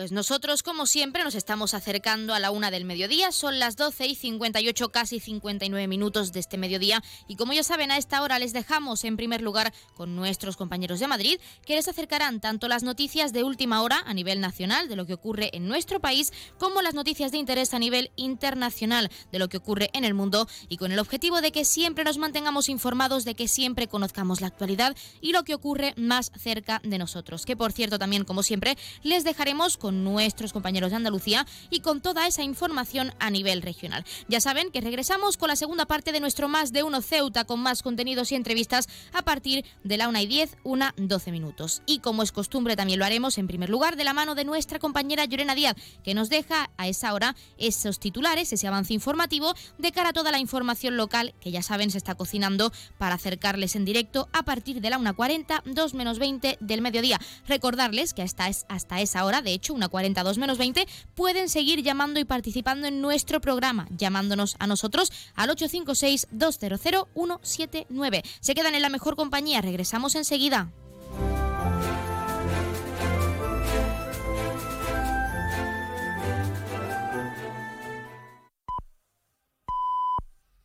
Pues nosotros, como siempre, nos estamos acercando a la una del mediodía. Son las 12 y 58, casi 59 minutos de este mediodía. Y como ya saben, a esta hora les dejamos en primer lugar con nuestros compañeros de Madrid, que les acercarán tanto las noticias de última hora a nivel nacional de lo que ocurre en nuestro país, como las noticias de interés a nivel internacional de lo que ocurre en el mundo. Y con el objetivo de que siempre nos mantengamos informados, de que siempre conozcamos la actualidad y lo que ocurre más cerca de nosotros. Que por cierto, también, como siempre, les dejaremos con nuestros compañeros de Andalucía y con toda esa información a nivel regional. Ya saben que regresamos con la segunda parte de nuestro Más de Uno Ceuta con más contenidos y entrevistas a partir de la 1 y 10, una 12 minutos. Y como es costumbre también lo haremos en primer lugar de la mano de nuestra compañera Llorena Díaz, que nos deja a esa hora esos titulares, ese avance informativo de cara a toda la información local que ya saben se está cocinando para acercarles en directo a partir de la 1.40, 2 menos 20 del mediodía. Recordarles que hasta, es, hasta esa hora, de hecho, una 42 menos 20, pueden seguir llamando y participando en nuestro programa, llamándonos a nosotros al 856-200-179. Se quedan en la mejor compañía, regresamos enseguida.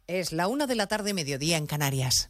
Es la una de la tarde, mediodía en Canarias.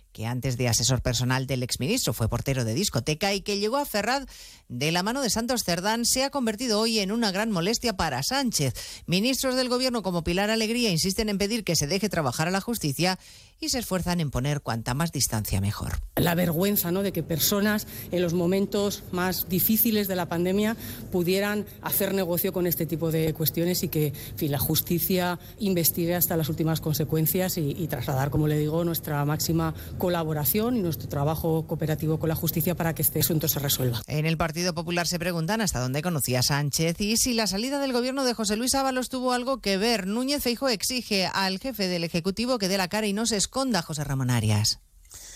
que antes de asesor personal del exministro fue portero de discoteca y que llegó a Ferraz de la mano de Santos Cerdán, se ha convertido hoy en una gran molestia para Sánchez. Ministros del gobierno como Pilar Alegría insisten en pedir que se deje trabajar a la justicia y se esfuerzan en poner cuanta más distancia mejor. La vergüenza ¿no? de que personas en los momentos más difíciles de la pandemia pudieran hacer negocio con este tipo de cuestiones y que en fin, la justicia investigue hasta las últimas consecuencias y, y trasladar, como le digo, nuestra máxima colaboración y nuestro trabajo cooperativo con la justicia para que este asunto se resuelva. En el Partido Popular se preguntan hasta dónde conocía Sánchez y si la salida del gobierno de José Luis Ábalos tuvo algo que ver. Núñez Feijo exige al jefe del Ejecutivo que dé la cara y no se esconda, José Ramón Arias.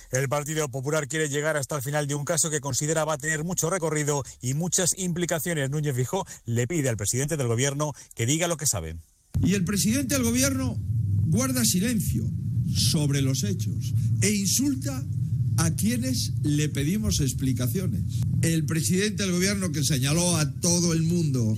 El Partido Popular quiere llegar hasta el final de un caso que considera va a tener mucho recorrido y muchas implicaciones. Núñez Feijóo le pide al presidente del gobierno que diga lo que sabe. Y el presidente del gobierno guarda silencio sobre los hechos e insulta a quienes le pedimos explicaciones. El presidente del gobierno que señaló a todo el mundo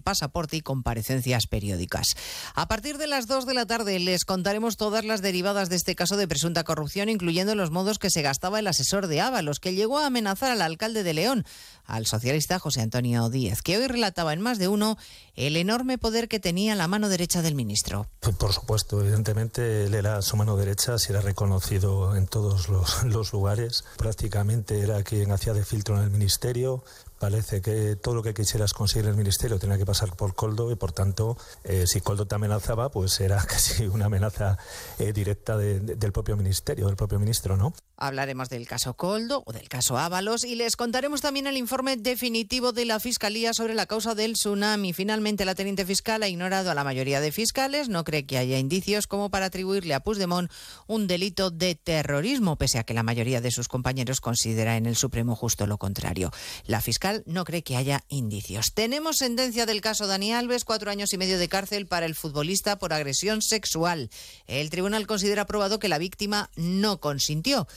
pasaporte y comparecencias periódicas. A partir de las 2 de la tarde les contaremos todas las derivadas de este caso de presunta corrupción, incluyendo los modos que se gastaba el asesor de Ábalos, que llegó a amenazar al alcalde de León, al socialista José Antonio Díez, que hoy relataba en más de uno el enorme poder que tenía la mano derecha del ministro. Por supuesto, evidentemente él era su mano derecha, se era reconocido en todos los lugares. Prácticamente era quien hacía de filtro en el ministerio, parece que todo lo que quisieras conseguir en el ministerio tenía que pasar por Coldo y por tanto eh, si Coldo te amenazaba pues era casi una amenaza eh, directa de, de, del propio ministerio, del propio ministro, ¿no? Hablaremos del caso Coldo o del caso Ábalos y les contaremos también el informe definitivo de la Fiscalía sobre la causa del tsunami. Finalmente la teniente fiscal ha ignorado a la mayoría de fiscales, no cree que haya indicios como para atribuirle a Puigdemont un delito de terrorismo, pese a que la mayoría de sus compañeros considera en el Supremo justo lo contrario. La fiscal no cree que haya indicios. Tenemos sentencia del caso Dani Alves, cuatro años y medio de cárcel para el futbolista por agresión sexual. El tribunal considera probado que la víctima no consintió.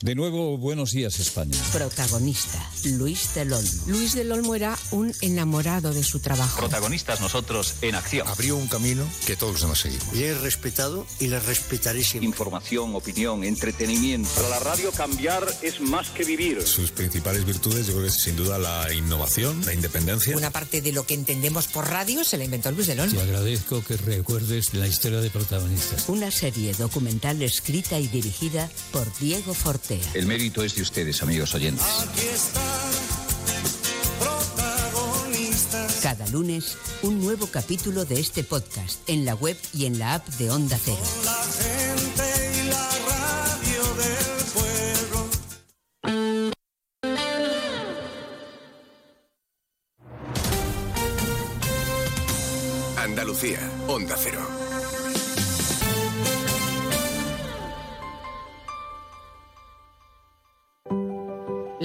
De nuevo, buenos días España. Protagonista, Luis del Olmo. Luis del Olmo era un enamorado de su trabajo. Protagonistas nosotros en acción. Abrió un camino que todos hemos seguido. Le he respetado y le respetaré siempre. Información, opinión, entretenimiento. Para la radio cambiar es más que vivir. Sus principales virtudes yo creo que es sin duda la innovación, la independencia. Una parte de lo que entendemos por radio se la inventó Luis del Olmo. Te agradezco que recuerdes la historia de protagonistas. Una serie documental escrita y dirigida por Diego El mérito es de ustedes, amigos oyentes. Cada lunes, un nuevo capítulo de este podcast en la web y en la app de Onda Cero. Andalucía, Onda Cero.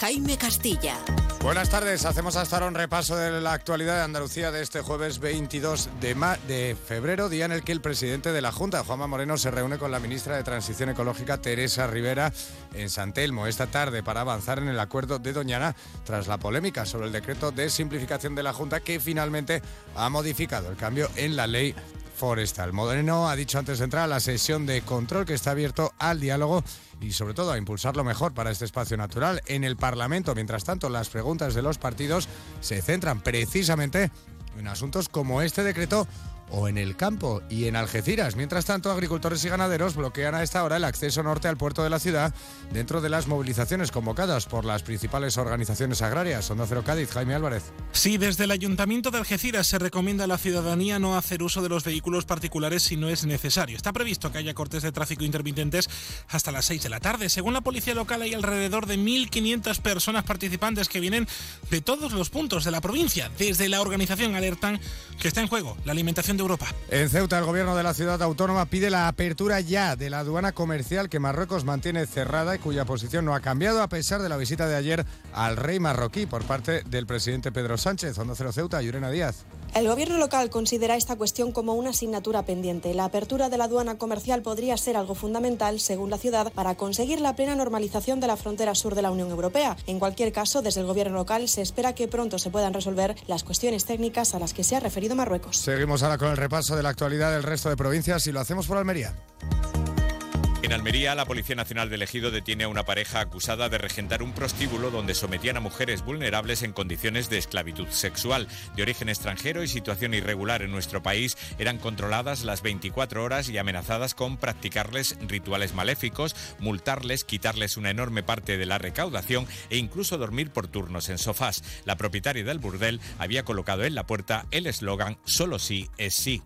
Jaime Castilla. Buenas tardes, hacemos hasta ahora un repaso de la actualidad de Andalucía de este jueves 22 de, febrero, día en el que el presidente de la Junta, Juanma Moreno, se reúne con la ministra de Transición Ecológica, Teresa Rivera, en San Telmo esta tarde para avanzar en el acuerdo de Doñana tras la polémica sobre el decreto de simplificación de la Junta que finalmente ha modificado el cambio en la ley forestal. Moreno ha dicho antes de entrar a la sesión de control que está abierto al diálogo y sobre todo a impulsarlo mejor para este espacio natural en el Parlamento. Mientras tanto, las preguntas de los partidos se centran precisamente en asuntos como este decreto o en el campo y en Algeciras. Mientras tanto, agricultores y ganaderos bloquean a esta hora el acceso norte al puerto de la ciudad dentro de las movilizaciones convocadas por las principales organizaciones agrarias. Onda Cero Cádiz, Jaime Álvarez. Sí, desde el Ayuntamiento de Algeciras se recomienda a la ciudadanía no hacer uso de los vehículos particulares si no es necesario. Está previsto que haya cortes de tráfico intermitentes hasta las 6 de la tarde. Según la policía local, hay alrededor de 1.500 personas participantes que vienen de todos los puntos de la provincia. Desde la organización alertan que está en juego la alimentación de Europa. En Ceuta, el gobierno de la ciudad autónoma pide la apertura ya de la aduana comercial que Marruecos mantiene cerrada y cuya posición no ha cambiado a pesar de la visita de ayer al rey marroquí por parte del presidente Pedro Sánchez. Onda Cero Ceuta, Yurena Díaz. El gobierno local considera esta cuestión como una asignatura pendiente. La apertura de la aduana comercial podría ser algo fundamental, según la ciudad, para conseguir la plena normalización de la frontera sur de la Unión Europea. En cualquier caso, desde el gobierno local se espera que pronto se puedan resolver las cuestiones técnicas a las que se ha referido Marruecos. Seguimos ahora con el repaso de la actualidad del resto de provincias y lo hacemos por Almería. En Almería, la Policía Nacional de Ejido detiene a una pareja acusada de regentar un prostíbulo donde sometían a mujeres vulnerables en condiciones de esclavitud sexual. De origen extranjero y situación irregular en nuestro país, eran controladas las 24 horas y amenazadas con practicarles rituales maléficos, multarles, quitarles una enorme parte de la recaudación e incluso dormir por turnos en sofás. La propietaria del burdel había colocado en la puerta el eslogan Solo sí es sí.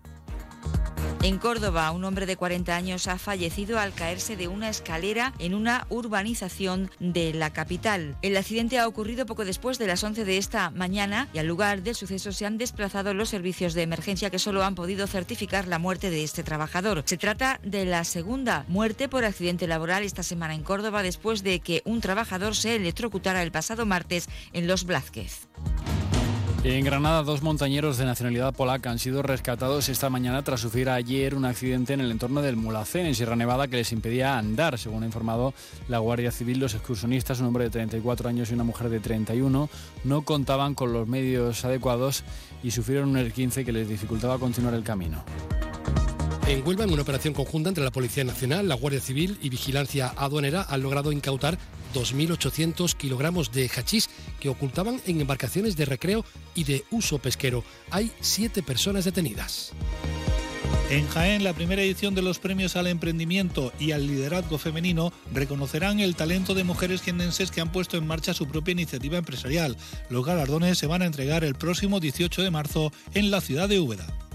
En Córdoba, un hombre de 40 años ha fallecido al caerse de una escalera en una urbanización de la capital. El accidente ha ocurrido poco después de las 11 de esta mañana y al lugar del suceso se han desplazado los servicios de emergencia que solo han podido certificar la muerte de este trabajador. Se trata de la segunda muerte por accidente laboral esta semana en Córdoba después de que un trabajador se electrocutara el pasado martes en Los Blázquez. En Granada, dos montañeros de nacionalidad polaca han sido rescatados esta mañana tras sufrir ayer un accidente en el entorno del Mulacén, en Sierra Nevada, que les impedía andar. Según ha informado la Guardia Civil, los excursionistas, un hombre de 34 años y una mujer de 31, no contaban con los medios adecuados y sufrieron un R15 que les dificultaba continuar el camino. En Huelva, en una operación conjunta entre la Policía Nacional, la Guardia Civil y Vigilancia Aduanera, han logrado incautar 2.800 kilogramos de hachís que ocultaban en embarcaciones de recreo y de uso pesquero. Hay siete personas detenidas. En Jaén, la primera edición de los premios al emprendimiento y al liderazgo femenino reconocerán el talento de mujeres jiennenses que han puesto en marcha su propia iniciativa empresarial. Los galardones se van a entregar el próximo 18 de marzo en la ciudad de Úbeda.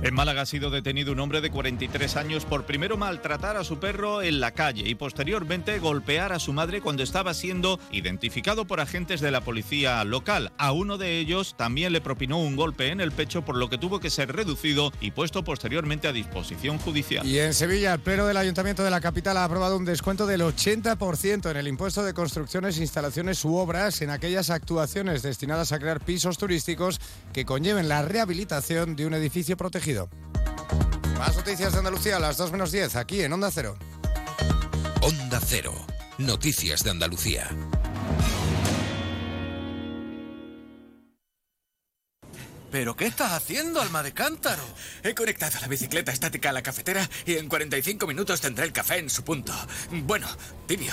En Málaga ha sido detenido un hombre de 43 años por primero maltratar a su perro en la calle y posteriormente golpear a su madre cuando estaba siendo identificado por agentes de la policía local. A uno de ellos también le propinó un golpe en el pecho por lo que tuvo que ser reducido y puesto posteriormente a disposición judicial. Y en Sevilla, el Pleno del Ayuntamiento de la capital ha aprobado un descuento del 80% en el impuesto de construcciones, instalaciones u obras en aquellas actuaciones destinadas a crear pisos turísticos que conlleven la rehabilitación de un edificio protegido. Más noticias de Andalucía a las 2 menos 10, aquí en Onda Cero. Onda Cero. Noticias de Andalucía. ¿Pero qué estás haciendo, alma de cántaro? He conectado la bicicleta estática a la cafetera y en 45 minutos tendré el café en su punto. Bueno, tibio.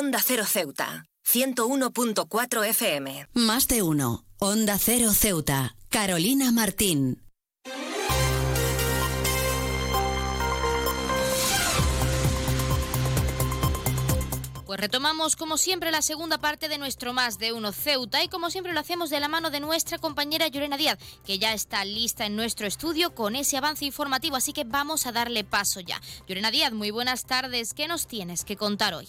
Onda Cero Ceuta, 101.4 FM. Más de uno. Onda Cero Ceuta. Carolina Martín. Pues retomamos como siempre la segunda parte de nuestro Más de Uno Ceuta y como siempre lo hacemos de la mano de nuestra compañera Llorena Díaz, que ya está lista en nuestro estudio con ese avance informativo, así que vamos a darle paso ya. Llorena Díaz, muy buenas tardes, ¿qué nos tienes que contar hoy?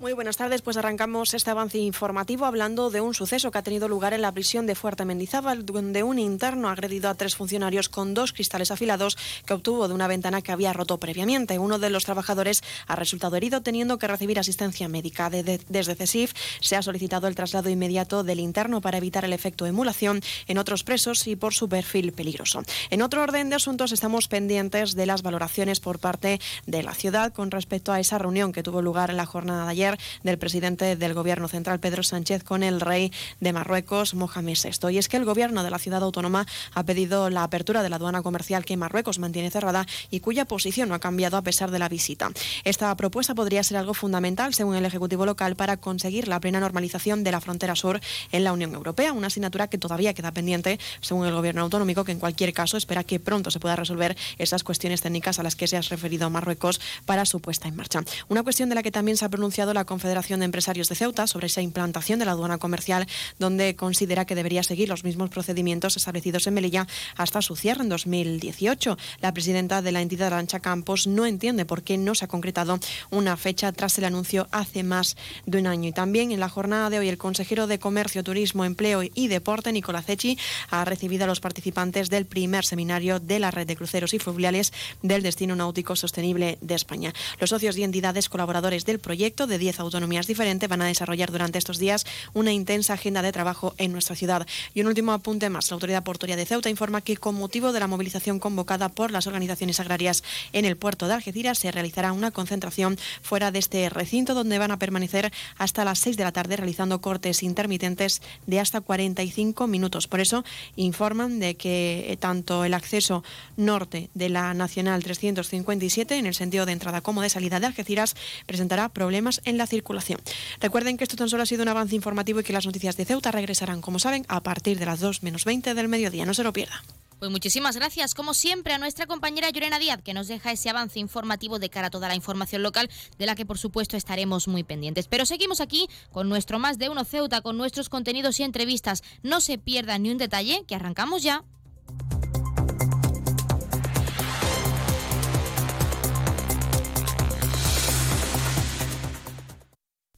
Muy buenas tardes, pues arrancamos este avance informativo hablando de un suceso que ha tenido lugar en la prisión de Fuerte Mendizábal, donde un interno ha agredido a tres funcionarios con dos cristales afilados que obtuvo de una ventana que había roto previamente. Uno de los trabajadores ha resultado herido teniendo que recibir asistencia médica. desde CESIF se ha solicitado el traslado inmediato del interno para evitar el efecto emulación en otros presos y por su perfil peligroso. En otro orden de asuntos estamos pendientes de las valoraciones por parte de la ciudad con respecto a esa reunión que tuvo lugar en la jornada de ayer del presidente del Gobierno Central, Pedro Sánchez, con el rey de Marruecos, Mohamed VI. Y es que el Gobierno de la ciudad autónoma ha pedido la apertura de la aduana comercial que Marruecos mantiene cerrada y cuya posición no ha cambiado a pesar de la visita. Esta propuesta podría ser algo fundamental, según el Ejecutivo local, para conseguir la plena normalización de la frontera sur en la Unión Europea, una asignatura que todavía queda pendiente, según el Gobierno autonómico, que en cualquier caso espera que pronto se pueda resolver esas cuestiones técnicas a las que se ha referido Marruecos para su puesta en marcha. Una cuestión de la que también se ha pronunciado la la Confederación de Empresarios de Ceuta sobre esa implantación de la aduana comercial, donde considera que debería seguir los mismos procedimientos establecidos en Melilla hasta su cierre en 2018. La presidenta de la entidad, Arancha Campos, no entiende por qué no se ha concretado una fecha tras el anuncio hace más de un año. Y también en la jornada de hoy, el consejero de Comercio, Turismo, Empleo y Deporte, Nicolás Echi, ha recibido a los participantes del primer seminario de la red de cruceros y fluviales del destino náutico sostenible de España. Los socios y entidades colaboradores del proyecto de 10 autonomías diferentes van a desarrollar durante estos días una intensa agenda de trabajo en nuestra ciudad. Y un último apunte más. La Autoridad Portuaria de Ceuta informa que con motivo de la movilización convocada por las organizaciones agrarias en el puerto de Algeciras se realizará una concentración fuera de este recinto donde van a permanecer hasta las 6 de la tarde realizando cortes intermitentes de hasta 45 minutos. Por eso informan de que eh, tanto el acceso norte de la Nacional 357 en el sentido de entrada como de salida de Algeciras presentará problemas en la circulación. Recuerden que esto tan solo ha sido un avance informativo y que las noticias de Ceuta regresarán, como saben, a partir de las 2 menos 20 del mediodía. No se lo pierda. Pues muchísimas gracias, como siempre, a nuestra compañera Llorena Díaz, que nos deja ese avance informativo de cara a toda la información local, de la que por supuesto estaremos muy pendientes. Pero seguimos aquí con nuestro Más de Uno Ceuta, con nuestros contenidos y entrevistas. No se pierda ni un detalle, que arrancamos ya.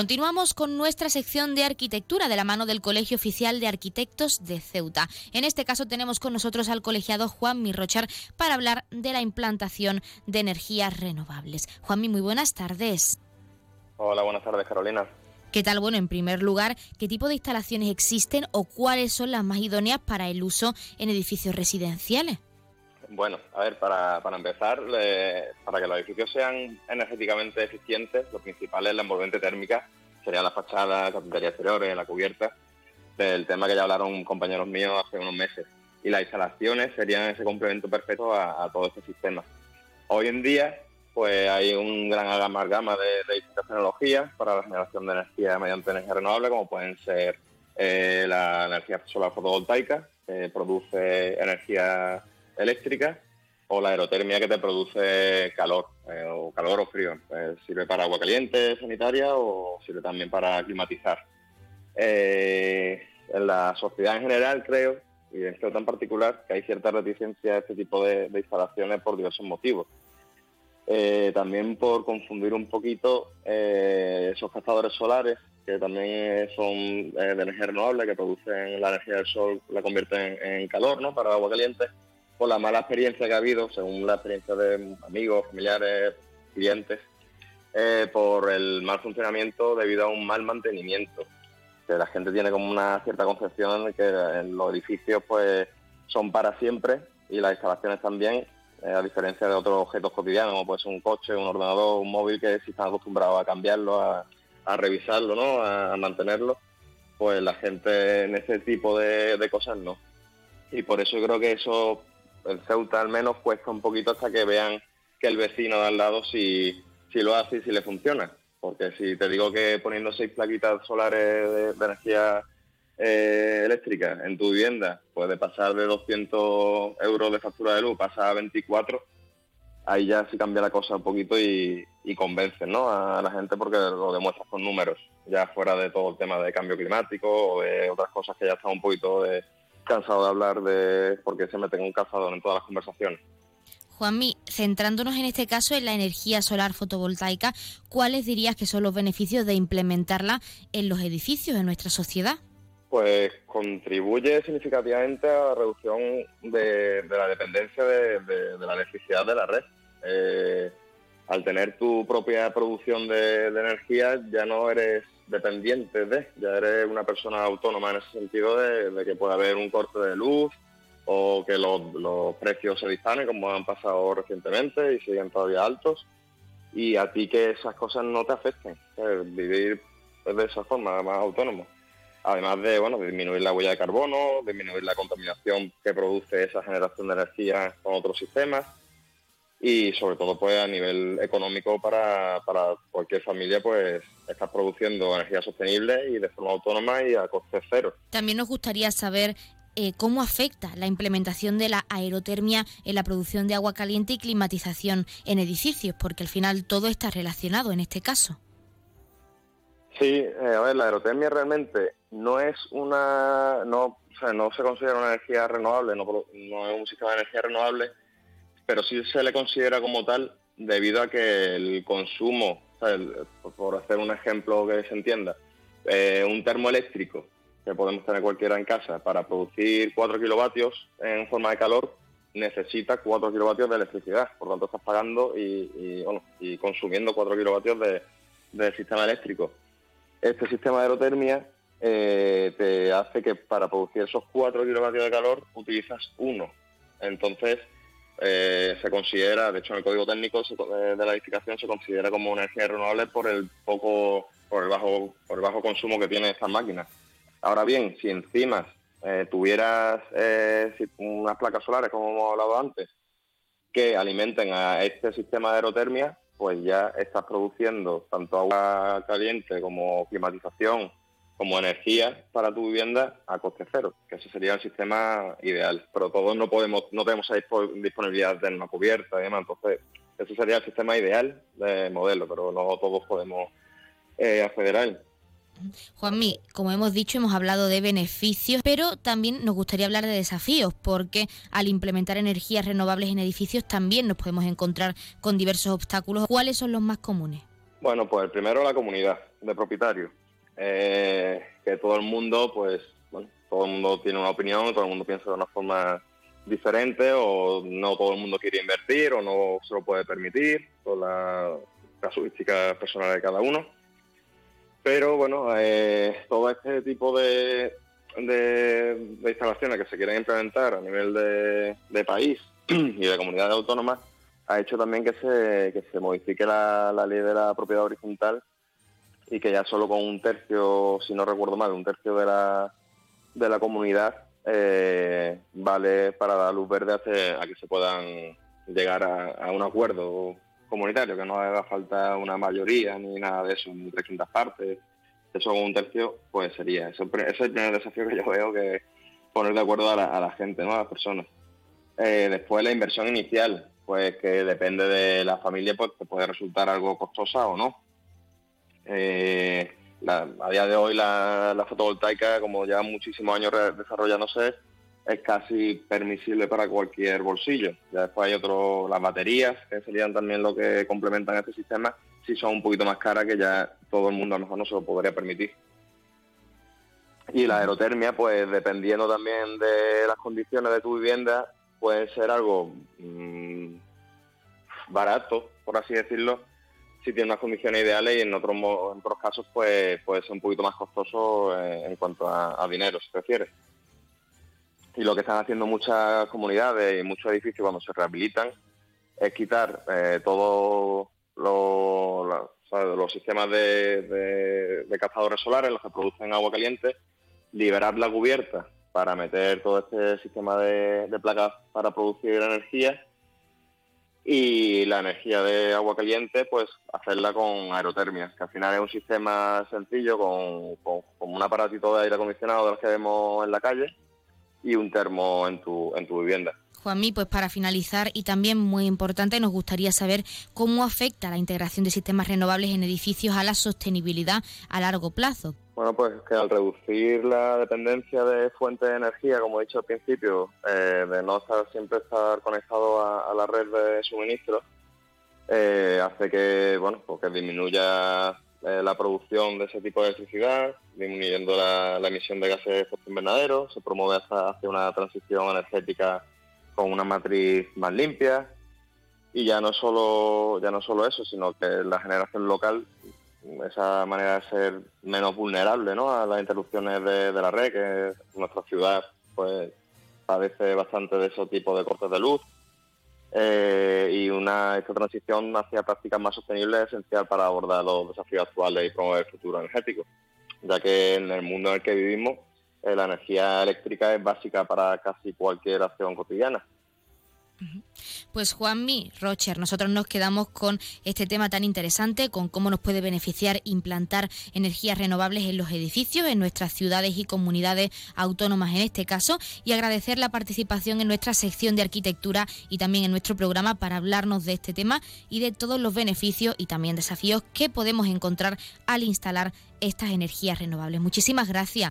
Continuamos con nuestra sección de arquitectura de la mano del Colegio Oficial de Arquitectos de Ceuta. En este caso tenemos con nosotros al colegiado Juan Mirrochar para hablar de la implantación de energías renovables. Juanmi, muy buenas tardes. Hola, buenas tardes, Carolina. ¿Qué tal? Bueno, en primer lugar, ¿qué tipo de instalaciones existen o cuáles son las más idóneas para el uso en edificios residenciales? Bueno, a ver, para, para empezar, para que los edificios sean energéticamente eficientes, lo principal es la envolvente térmica, serían las fachadas, carpintería exteriores, la cubierta, del tema que ya hablaron compañeros míos hace unos meses. Y las instalaciones serían ese complemento perfecto a, todo este sistema. Hoy en día, pues hay un gran amalgama de, de distintas tecnologías para la generación de energía mediante energía renovable, como pueden ser eh, la energía solar fotovoltaica, que produce energía eléctrica o la aerotermia que te produce calor, eh, o calor o frío. Eh, sirve para agua caliente sanitaria o sirve también para climatizar. Eh, en la sociedad en general creo, y en esto tan particular, que hay cierta reticencia a este tipo de, instalaciones por diversos motivos. también por confundir un poquito esos captadores solares, que también son de energía renovable, que producen la energía del sol, la convierten en calor, ¿no? Para agua caliente por la mala experiencia que ha habido, según la experiencia de amigos, familiares, clientes, eh, por el mal funcionamiento debido a un mal mantenimiento. Que la gente tiene como una cierta concepción de que los edificios pues son para siempre y las instalaciones también, eh, a diferencia de otros objetos cotidianos, como puede ser un coche, un ordenador, un móvil, que si están acostumbrados a cambiarlo, a, revisarlo, ¿no? a, mantenerlo, pues la gente en ese tipo de, de cosas no. Y por eso yo creo que eso el Ceuta al menos cuesta un poquito hasta que vean que el vecino de al lado si, si lo hace y si le funciona. Porque si te digo que poniendo seis plaquitas solares de, energía eh, eléctrica en tu vivienda puede pasar de 200 euros de factura de luz, pasa a 24, ahí ya sí cambia la cosa un poquito y, y convence ¿no? a la gente porque lo demuestras con números, ya fuera de todo el tema de cambio climático o de otras cosas que ya están un poquito de, cansado de hablar de porque se meten un cazador en todas las conversaciones. Juanmi, centrándonos en este caso en la energía solar fotovoltaica, ¿cuáles dirías que son los beneficios de implementarla en los edificios, en nuestra sociedad? Pues contribuye significativamente a la reducción de, la dependencia de, la electricidad de la red. Eh, al tener tu propia producción de, energía ya no eres dependiente de, ya eres una persona autónoma en ese sentido de, que puede haber un corte de luz o que los, precios se disparen como han pasado recientemente y siguen todavía altos y a ti que esas cosas no te afecten, vivir de esa forma más autónomo. Además de bueno, disminuir la huella de carbono, disminuir la contaminación que produce esa generación de energía con otros sistemas y sobre todo pues a nivel económico para, para cualquier familia pues estar produciendo energía sostenible y de forma autónoma y a coste cero. También nos gustaría saber eh, cómo afecta la implementación de la aerotermia en la producción de agua caliente y climatización en edificios, porque al final todo está relacionado en este caso. Sí, eh, a ver, la aerotermia realmente no es una, no, o sea, no se considera una energía renovable, no, no es un sistema de energía renovable, pero sí se le considera como tal debido a que el consumo, por hacer un ejemplo que se entienda, eh, un termoeléctrico que podemos tener cualquiera en casa para producir 4 kilovatios en forma de calor necesita 4 kilovatios de electricidad, por lo tanto estás pagando y, bueno, y consumiendo 4 kilovatios de, sistema eléctrico. Este sistema de aerotermia eh, te hace que para producir esos 4 kilovatios de calor utilizas uno. Entonces, eh, se considera, de hecho en el código técnico eh, de la edificación se considera como una energía renovable por el poco, por el bajo, por el bajo consumo que tiene estas máquinas. Ahora bien, si encima eh, tuvieras unas placas solares, como hemos hablado antes, que alimenten a este sistema de aerotermia, pues ya estás produciendo tanto agua caliente como climatización como energía para tu vivienda a coste cero, que ese sería el sistema ideal. Pero todos no podemos, no tenemos disponibilidad de una cubierta y demás, entonces ese sería el sistema ideal de modelo, pero no todos podemos eh, acceder a él. Juanmi, como hemos dicho, hemos hablado de beneficios, pero también nos gustaría hablar de desafíos, porque al implementar energías renovables en edificios también nos podemos encontrar con diversos obstáculos. ¿Cuáles son los más comunes? Bueno, pues el primero la comunidad de propietarios eh, que todo el mundo, pues, bueno, todo el mundo tiene una opinión, todo el mundo piensa de una forma diferente o no todo el mundo quiere invertir o no se lo puede permitir por la casuística personal de cada uno. Pero bueno, eh, todo este tipo de, de, instalaciones que se quieren implementar a nivel de, país y de comunidades autónomas ha hecho también que se, que se modifique la, la ley de la propiedad horizontal y que ya solo con un tercio, si no recuerdo mal, un tercio de la, de la comunidad eh, vale para dar luz verde a, que se puedan llegar a, un acuerdo comunitario, que no haga falta una mayoría ni nada de eso, ni tres quintas partes, eso con un tercio, pues sería. Ese, es el primer desafío que yo veo, que poner de acuerdo a la, gente, ¿no? a las personas. Eh, después la inversión inicial, pues que depende de la familia, pues puede resultar algo costosa o no. Eh, a día de hoy la, fotovoltaica, como ya muchísimos años desarrollándose, es casi permisible para cualquier bolsillo. Ya después hay otros, las baterías, que serían también lo que complementan este sistema, si son un poquito más caras que ya todo el mundo a lo mejor no se lo podría permitir. Y la aerotermia, pues dependiendo también de las condiciones de tu vivienda, puede ser algo mm, barato, por así decirlo, si tiene unas condiciones ideales y en otros, en otros casos pues puede ser un poquito más costoso eh, en cuanto a, dinero, si prefieres. Y lo que están haciendo muchas comunidades y muchos edificios cuando se rehabilitan es quitar eh, todos los sistemas de, de, cazadores solares, los que producen agua caliente, liberar la cubierta para meter todo este sistema de, de placas para producir energía y la energía de agua caliente, pues hacerla con aerotermia, que al final es un sistema sencillo con, con, un aparatito de aire acondicionado de los que vemos en la calle y un termo en tu, en tu vivienda. Juanmi, pues para finalizar y también muy importante, nos gustaría saber cómo afecta la integración de sistemas renovables en edificios a la sostenibilidad a largo plazo. Bueno, pues que al reducir la dependencia de fuentes de energía, como he dicho al principio, eh, de no estar siempre estar conectado a, la red de suministro, eh, hace que, bueno, pues que disminuya eh, la producción de ese tipo de electricidad, disminuyendo la, emisión de gases de efecto invernadero, se promueve hacia una transición energética con una matriz más limpia. Y ya no solo ya no solo eso, sino que la generación local esa manera de ser menos vulnerable ¿no? a las interrupciones de, la red, que nuestra ciudad pues padece bastante de esos tipos de cortes de luz. Eh, y una esta transición hacia prácticas más sostenibles es esencial para abordar los desafíos actuales y promover el futuro energético, ya que en el mundo en el que vivimos eh, la energía eléctrica es básica para casi cualquier acción cotidiana. Pues Juanmi, Rocher, nosotros nos quedamos con este tema tan interesante, con cómo nos puede beneficiar implantar energías renovables en los edificios, en nuestras ciudades y comunidades autónomas en este caso, y agradecer la participación en nuestra sección de arquitectura y también en nuestro programa para hablarnos de este tema y de todos los beneficios y también desafíos que podemos encontrar al instalar estas energías renovables. Muchísimas gracias.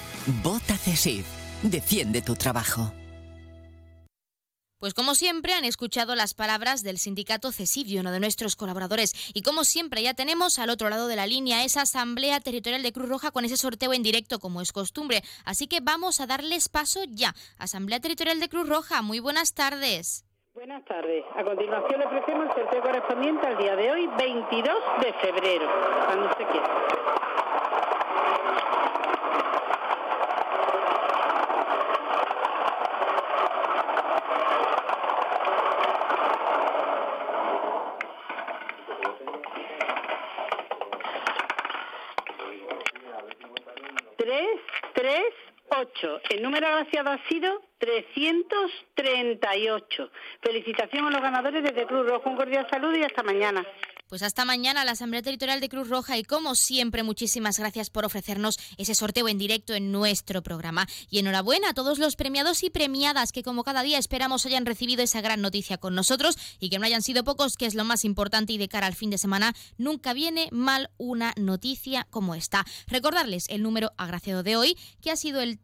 Vota CESIF. Defiende tu trabajo. Pues como siempre han escuchado las palabras del sindicato CESIF, uno de nuestros colaboradores. Y como siempre ya tenemos al otro lado de la línea esa asamblea territorial de Cruz Roja con ese sorteo en directo como es costumbre. Así que vamos a darles paso ya. Asamblea Territorial de Cruz Roja, muy buenas tardes. Buenas tardes. A continuación le ofrecemos el sorteo correspondiente al día de hoy, 22 de febrero, cuando usted quiera. El número agraciado ha sido 338. Felicitación a los ganadores desde Cruz Rojo. Un cordial saludo y hasta mañana. Pues hasta mañana la Asamblea Territorial de Cruz Roja y como siempre muchísimas gracias por ofrecernos ese sorteo en directo en nuestro programa. Y enhorabuena a todos los premiados y premiadas que como cada día esperamos hayan recibido esa gran noticia con nosotros y que no hayan sido pocos, que es lo más importante y de cara al fin de semana nunca viene mal una noticia como esta. Recordarles el número agraciado de hoy que ha sido el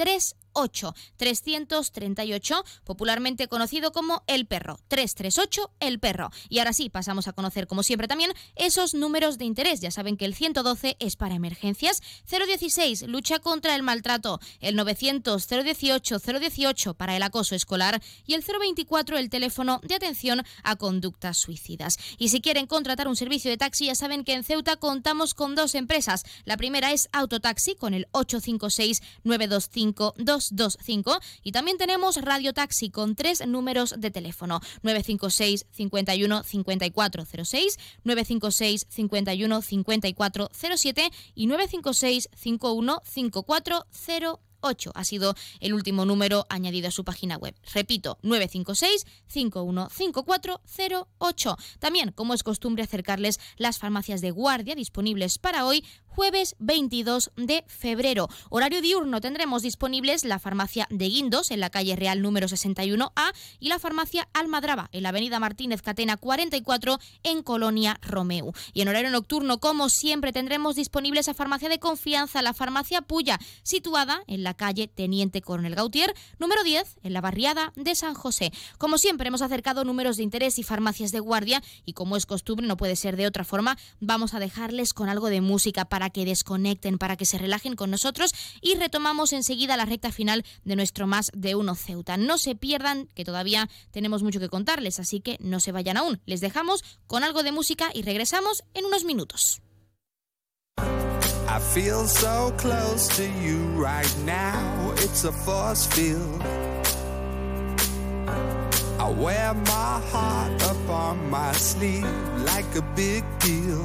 338 8 338, popularmente conocido como El Perro. 338 El Perro. Y ahora sí, pasamos a conocer, como siempre también, esos números de interés. Ya saben que el 112 es para emergencias, 016 lucha contra el maltrato, el 900 018 018 para el acoso escolar y el 024 el teléfono de atención a conductas suicidas. Y si quieren contratar un servicio de taxi, ya saben que en Ceuta contamos con dos empresas. La primera es Autotaxi con el 856 925 225 y también tenemos Radio Taxi con tres números de teléfono 956 51 5406, 956 51 5407 y 956 51 5408. 8 ha sido el último número añadido a su página web. Repito, 956-515408. También, como es costumbre, acercarles las farmacias de guardia disponibles para hoy, jueves 22 de febrero. Horario diurno tendremos disponibles la farmacia de Guindos en la calle Real número 61A y la farmacia Almadraba en la avenida Martínez Catena 44 en Colonia Romeu. Y en horario nocturno, como siempre, tendremos disponibles esa farmacia de confianza, la farmacia Puya, situada en la calle Teniente Coronel Gautier, número 10, en la barriada de San José. Como siempre, hemos acercado números de interés y farmacias de guardia y como es costumbre, no puede ser de otra forma, vamos a dejarles con algo de música para para que desconecten, para que se relajen con nosotros y retomamos enseguida la recta final de nuestro más de uno Ceuta. No se pierdan, que todavía tenemos mucho que contarles, así que no se vayan aún. Les dejamos con algo de música y regresamos en unos minutos. I feel so close to you right now. It's a force field. I wear my heart up my sleeve like a big deal.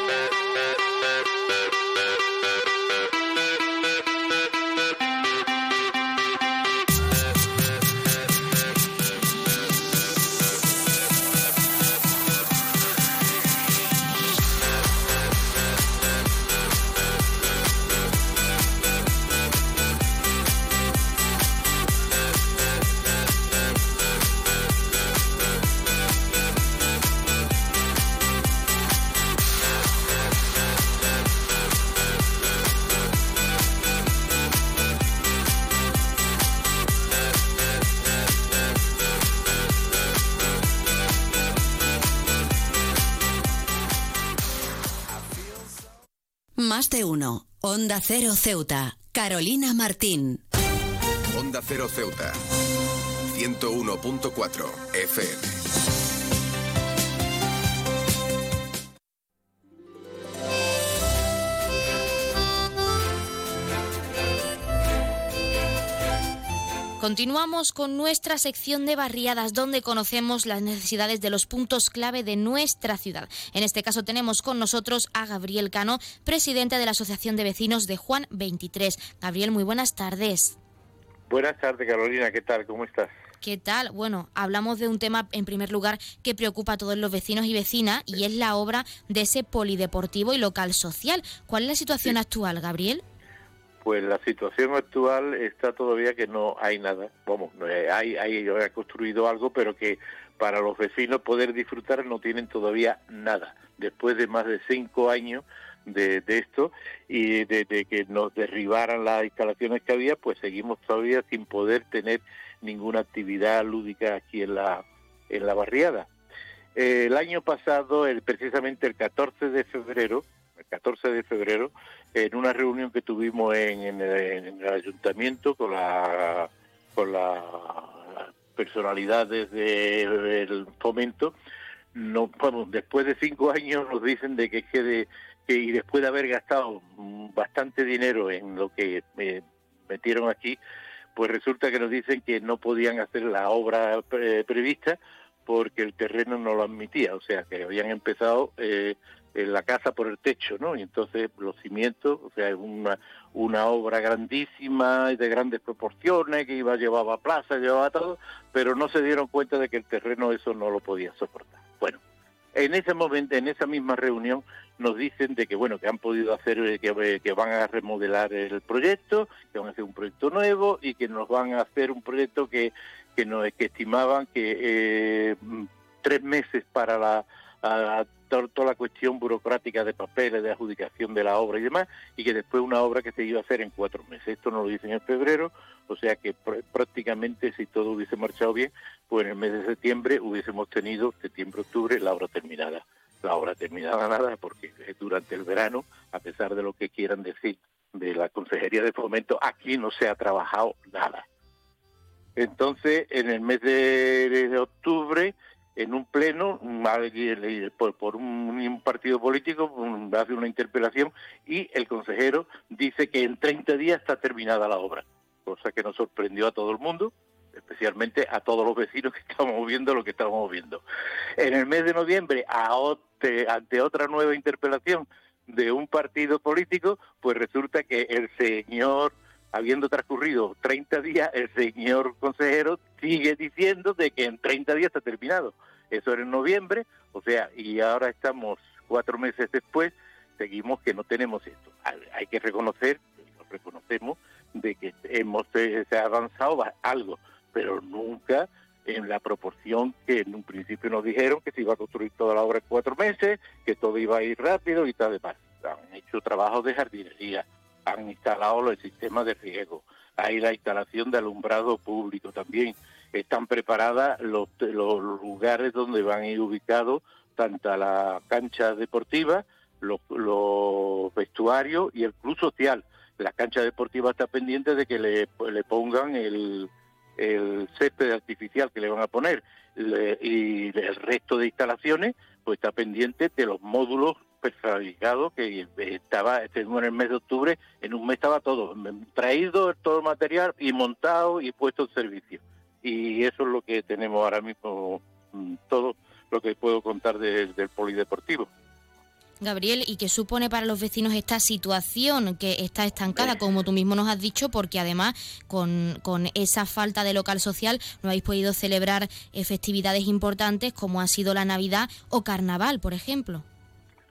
De uno. Onda Cero Ceuta. Carolina Martín. Onda Cero Ceuta. 101.4 FM. Continuamos con nuestra sección de barriadas donde conocemos las necesidades de los puntos clave de nuestra ciudad. En este caso tenemos con nosotros a Gabriel Cano, presidente de la Asociación de Vecinos de Juan 23. Gabriel, muy buenas tardes. Buenas tardes, Carolina. ¿Qué tal? ¿Cómo estás? ¿Qué tal? Bueno, hablamos de un tema en primer lugar que preocupa a todos los vecinos y vecinas y es la obra de ese polideportivo y local social. ¿Cuál es la situación actual, Gabriel? Pues la situación actual está todavía que no hay nada. Vamos, hay, hay, ha construido algo, pero que para los vecinos poder disfrutar no tienen todavía nada. Después de más de cinco años de, esto y de, que nos derribaran las instalaciones que había, pues seguimos todavía sin poder tener ninguna actividad lúdica aquí en la, en la barriada. Eh, el año pasado, el, precisamente el 14 de febrero, el 14 de febrero, en una reunión que tuvimos en, el, ayuntamiento con la con las personalidades del fomento. No bueno, después de cinco años nos dicen de que quede que y después de haber gastado bastante dinero en lo que me metieron aquí pues resulta que nos dicen que no podían hacer la obra prevista porque el terreno no lo admitía. O sea que habían empezado eh, en la casa por el techo, ¿no? Y entonces los cimientos, o sea, es una, una obra grandísima y de grandes proporciones que iba llevaba plaza, llevaba todo, pero no se dieron cuenta de que el terreno eso no lo podía soportar. Bueno, en ese momento, en esa misma reunión, nos dicen de que bueno que han podido hacer eh, que, que, van a remodelar el proyecto, que van a hacer un proyecto nuevo y que nos van a hacer un proyecto que que nos que estimaban que eh, tres meses para la toda la cuestión burocrática de papeles, de adjudicación de la obra y demás, y que después una obra que se iba a hacer en cuatro meses. Esto nos lo dicen en febrero, o sea que prácticamente si todo hubiese marchado bien, pues en el mes de septiembre hubiésemos tenido, septiembre-octubre, la obra terminada. La obra terminada nada, porque durante el verano, a pesar de lo que quieran decir de la Consejería de Fomento, aquí no se ha trabajado nada. Entonces, en el mes de octubre en un pleno por, un, partido político hace una interpelación y el consejero dice que en 30 días está terminada la obra, cosa que nos sorprendió a todo el mundo, especialmente a todos los vecinos que estamos viendo lo que estamos viendo. En el mes de noviembre, ante otra nueva interpelación de un partido político, pues resulta que el señor habiendo transcurrido 30 días, el señor consejero sigue diciendo de que en 30 días está terminado. Eso era en noviembre, o sea, y ahora estamos cuatro meses después, seguimos que no tenemos esto. Hay que reconocer, lo reconocemos, de que hemos se ha avanzado algo, pero nunca en la proporción que en un principio nos dijeron que se iba a construir toda la obra en cuatro meses, que todo iba a ir rápido y tal demás. Han hecho trabajos de jardinería, han instalado el sistema de riego, hay la instalación de alumbrado público también. Están preparadas los, los lugares donde van a ir ubicados tanto la cancha deportiva, los, vestuarios y el club social. La cancha deportiva está pendiente de que le, pongan el, el césped artificial que le van a poner y el resto de instalaciones pues está pendiente de los módulos personalizados que estaba en el mes de octubre en un mes estaba todo traído todo el material y montado y puesto en servicio y eso es lo que tenemos ahora mismo mm, todo lo que puedo contar de- del polideportivo. Gabriel, ¿y qué supone para los vecinos esta situación que está estancada, como tú mismo nos has dicho, porque además con, con esa falta de local social no habéis podido celebrar eh, festividades importantes como ha sido la Navidad o Carnaval, por ejemplo?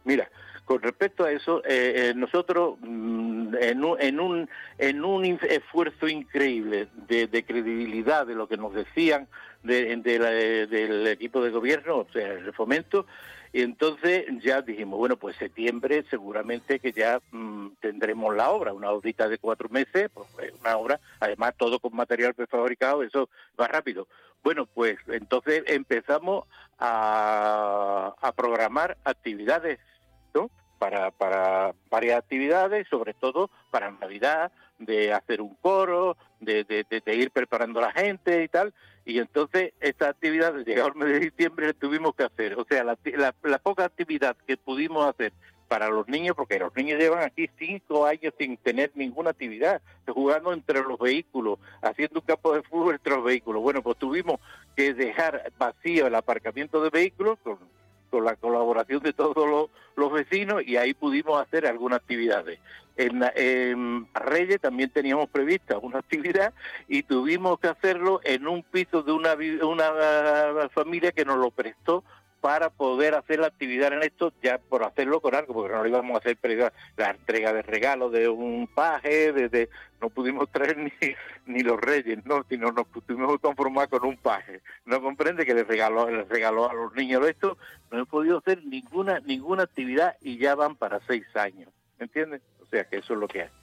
Mira, con respecto a eso, eh, eh, nosotros mm, en, un, en, un, en un esfuerzo increíble de, de credibilidad de lo que nos decían de, la- del equipo de gobierno, o sea, el fomento, y entonces ya dijimos, bueno, pues septiembre seguramente que ya mm, tendremos la obra, una audita de cuatro meses, pues eh, una obra, además todo con material prefabricado, eso va rápido. Bueno, pues entonces empezamos a, a programar actividades Para, para varias actividades, sobre todo para Navidad, de hacer un coro, de, ir preparando a la gente y tal. Y entonces esta actividad, llegado el mes de diciembre, la tuvimos que hacer. O sea, la, la, la poca actividad que pudimos hacer para los niños, porque los niños llevan aquí cinco años sin tener ninguna actividad, jugando entre los vehículos, haciendo un campo de fútbol entre los vehículos. Bueno, pues tuvimos que dejar vacío el aparcamiento de vehículos con, con la colaboración de todos los, vecinos y ahí pudimos hacer algunas actividades. En, en Reyes también teníamos prevista una actividad y tuvimos que hacerlo en un piso de una, una familia que nos lo prestó para poder hacer la actividad en esto, ya por hacerlo con algo, porque no lo íbamos a hacer pero la entrega de regalos de un paje, de, no pudimos traer ni, ni los reyes, no, sino nos pudimos conformar con un paje. No comprende que le regaló, le regaló a los niños esto, no he podido hacer ninguna, ninguna actividad y ya van para seis años, ¿entiendes? O sea que eso es lo que hay.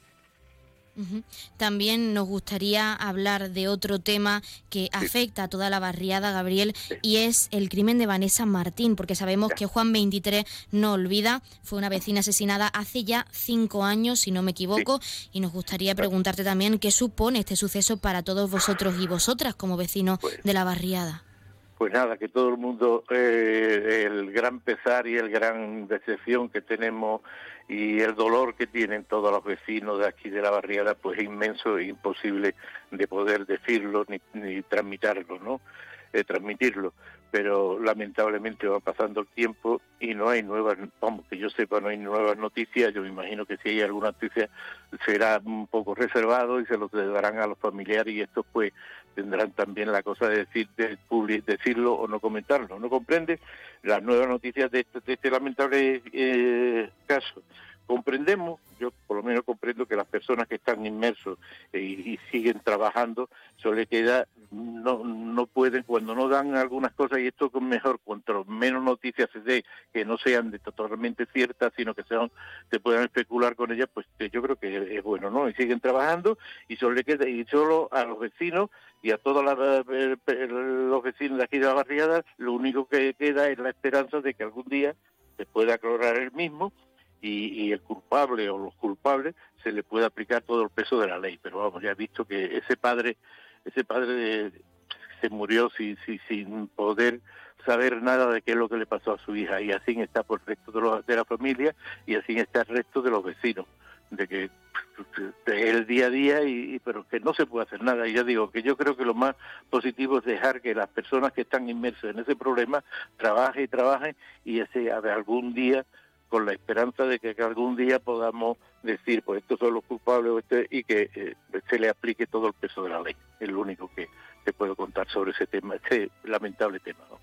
También nos gustaría hablar de otro tema que afecta a toda la barriada, Gabriel, y es el crimen de Vanessa Martín, porque sabemos que Juan 23 no olvida, fue una vecina asesinada hace ya cinco años, si no me equivoco, y nos gustaría preguntarte también qué supone este suceso para todos vosotros y vosotras como vecinos de la barriada. Pues nada, que todo el mundo, eh, el gran pesar y el gran decepción que tenemos y el dolor que tienen todos los vecinos de aquí de la barriada, pues es inmenso e imposible de poder decirlo ni, ni transmitirlo, ¿no? Eh, transmitirlo. Pero lamentablemente va pasando el tiempo y no hay nuevas, vamos, que yo sepa, no hay nuevas noticias. Yo me imagino que si hay alguna noticia será un poco reservado y se lo darán a los familiares y estos pues tendrán también la cosa de decir decirlo o no comentarlo no comprende las nuevas noticias de este, de este lamentable eh, caso comprendemos yo por lo menos comprendo que las personas que están inmersos eh, y, siguen trabajando le queda no no pueden cuando no dan algunas cosas y esto es mejor cuanto menos noticias se dé que no sean de totalmente ciertas sino que sean se puedan especular con ellas pues eh, yo creo que es bueno no y siguen trabajando y solo le queda y solo a los vecinos y a todos eh, los vecinos de aquí de la barriada lo único que queda es la esperanza de que algún día se pueda aclarar el mismo y, y el culpable o los culpables se le pueda aplicar todo el peso de la ley. Pero vamos ya he visto que ese padre ese padre se murió sin, sin, poder saber nada de qué es lo que le pasó a su hija. Y así está por el resto de, los- de la familia y así está el resto de los vecinos de que de el día a día y, pero que no se puede hacer nada. Y ya digo que yo creo que lo más positivo es dejar que las personas que están inmersas en ese problema trabajen y trabajen y ese algún día con la esperanza de que algún día podamos decir pues estos son los culpables este- y que eh, se le aplique todo el peso de la ley es lo único que te puedo contar sobre ese tema este lamentable tema ¿no?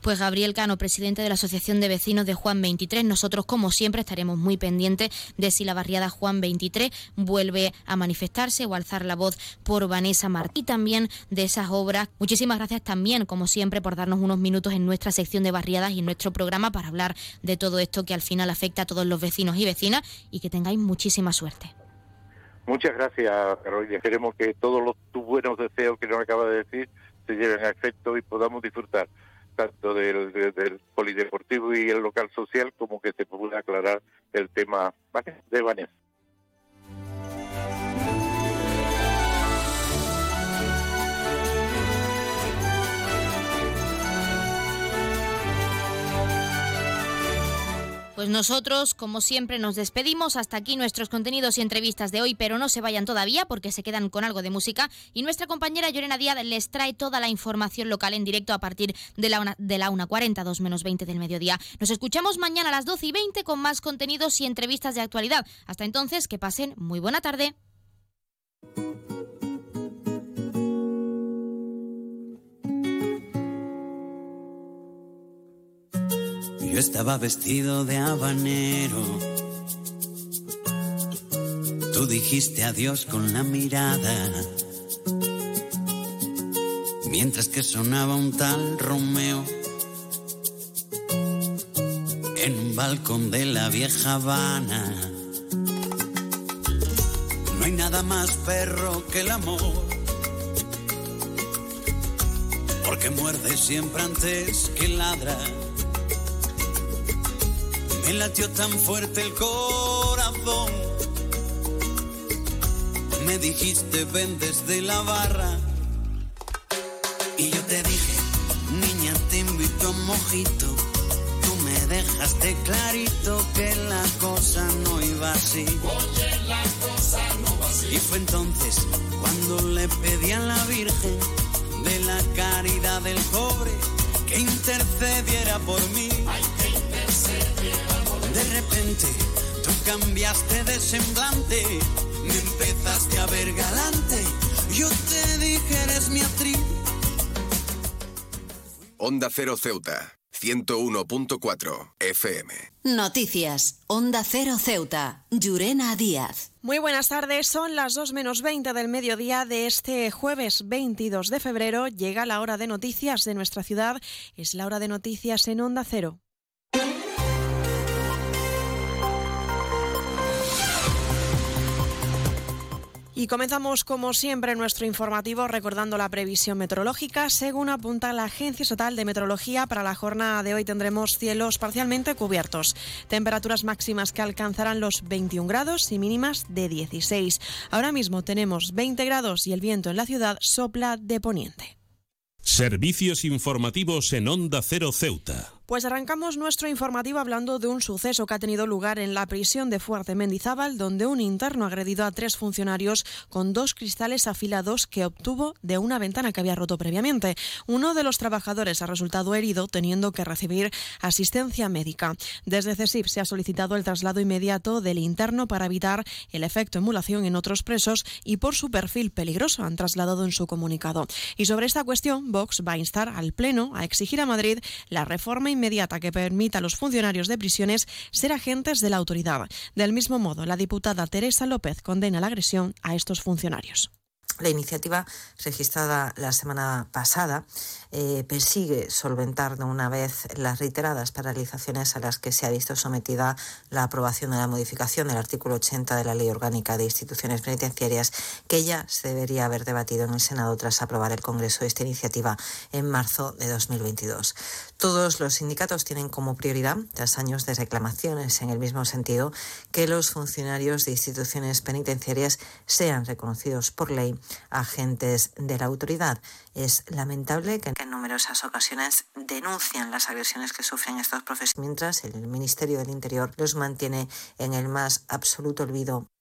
Pues Gabriel Cano, presidente de la Asociación de Vecinos de Juan 23, nosotros como siempre estaremos muy pendientes de si la barriada Juan 23 vuelve a manifestarse o alzar la voz por Vanessa Martí y también de esas obras. Muchísimas gracias también, como siempre, por darnos unos minutos en nuestra sección de barriadas y en nuestro programa para hablar de todo esto que al final afecta a todos los vecinos y vecinas y que tengáis muchísima suerte. Muchas gracias, Carolina. Esperemos que todos los tus buenos deseos que nos acaba de decir se lleven a efecto y podamos disfrutar tanto del, del, polideportivo y el local social como que se pueda aclarar el tema de Vanessa. Pues nosotros, como siempre, nos despedimos. Hasta aquí nuestros contenidos y entrevistas de hoy, pero no se vayan todavía porque se quedan con algo de música. Y nuestra compañera Llorena Díaz les trae toda la información local en directo a partir de la, una, de la 1.40, 2 menos 20 del mediodía. Nos escuchamos mañana a las 12 y 20 con más contenidos y entrevistas de actualidad. Hasta entonces, que pasen muy buena tarde. Estaba vestido de habanero. Tú dijiste adiós con la mirada. Mientras que sonaba un tal Romeo en un balcón de la vieja Habana. No hay nada más perro que el amor. Porque muerde siempre antes que ladra. Me latió tan fuerte el corazón. Me dijiste ven desde la barra. Y yo te dije, niña, te invito a un mojito. Tú me dejaste clarito que la cosa no iba así. Oye, la cosa no va así. Y fue entonces cuando le pedí a la Virgen de la caridad del pobre que intercediera por mí. Repente tú cambiaste de semblante, me empezaste a ver galante. Yo te dije, eres mi actriz. Onda Cero Ceuta, 101.4 FM. Noticias, Onda Cero Ceuta, Llurena Díaz. Muy buenas tardes, son las 2 menos 20 del mediodía de este jueves 22 de febrero. Llega la hora de noticias de nuestra ciudad, es la hora de noticias en Onda Cero. Y comenzamos como siempre nuestro informativo recordando la previsión meteorológica. Según apunta la Agencia Estatal de Meteorología, para la jornada de hoy tendremos cielos parcialmente cubiertos, temperaturas máximas que alcanzarán los 21 grados y mínimas de 16. Ahora mismo tenemos 20 grados y el viento en la ciudad sopla de poniente. Servicios informativos en Onda Cero Ceuta. Pues arrancamos nuestro informativo hablando de un suceso que ha tenido lugar en la prisión de Fuerte Mendizábal, donde un interno ha agredido a tres funcionarios con dos cristales afilados que obtuvo de una ventana que había roto previamente. Uno de los trabajadores ha resultado herido, teniendo que recibir asistencia médica. Desde CESIP se ha solicitado el traslado inmediato del interno para evitar el efecto emulación en otros presos y por su perfil peligroso, han trasladado en su comunicado. Y sobre esta cuestión, Vox va a instar al Pleno a exigir a Madrid la reforma inmediata que permita a los funcionarios de prisiones ser agentes de la autoridad. Del mismo modo, la diputada Teresa López condena la agresión a estos funcionarios. La iniciativa registrada la semana pasada eh, persigue solventar de una vez las reiteradas paralizaciones a las que se ha visto sometida la aprobación de la modificación del artículo 80 de la Ley Orgánica de Instituciones Penitenciarias, que ya se debería haber debatido en el Senado tras aprobar el Congreso esta iniciativa en marzo de 2022. Todos los sindicatos tienen como prioridad, tras años de reclamaciones en el mismo sentido, que los funcionarios de instituciones penitenciarias sean reconocidos por ley agentes de la autoridad. Es lamentable que en numerosas ocasiones denuncian las agresiones que sufren estos profesores, mientras el Ministerio del Interior los mantiene en el más absoluto olvido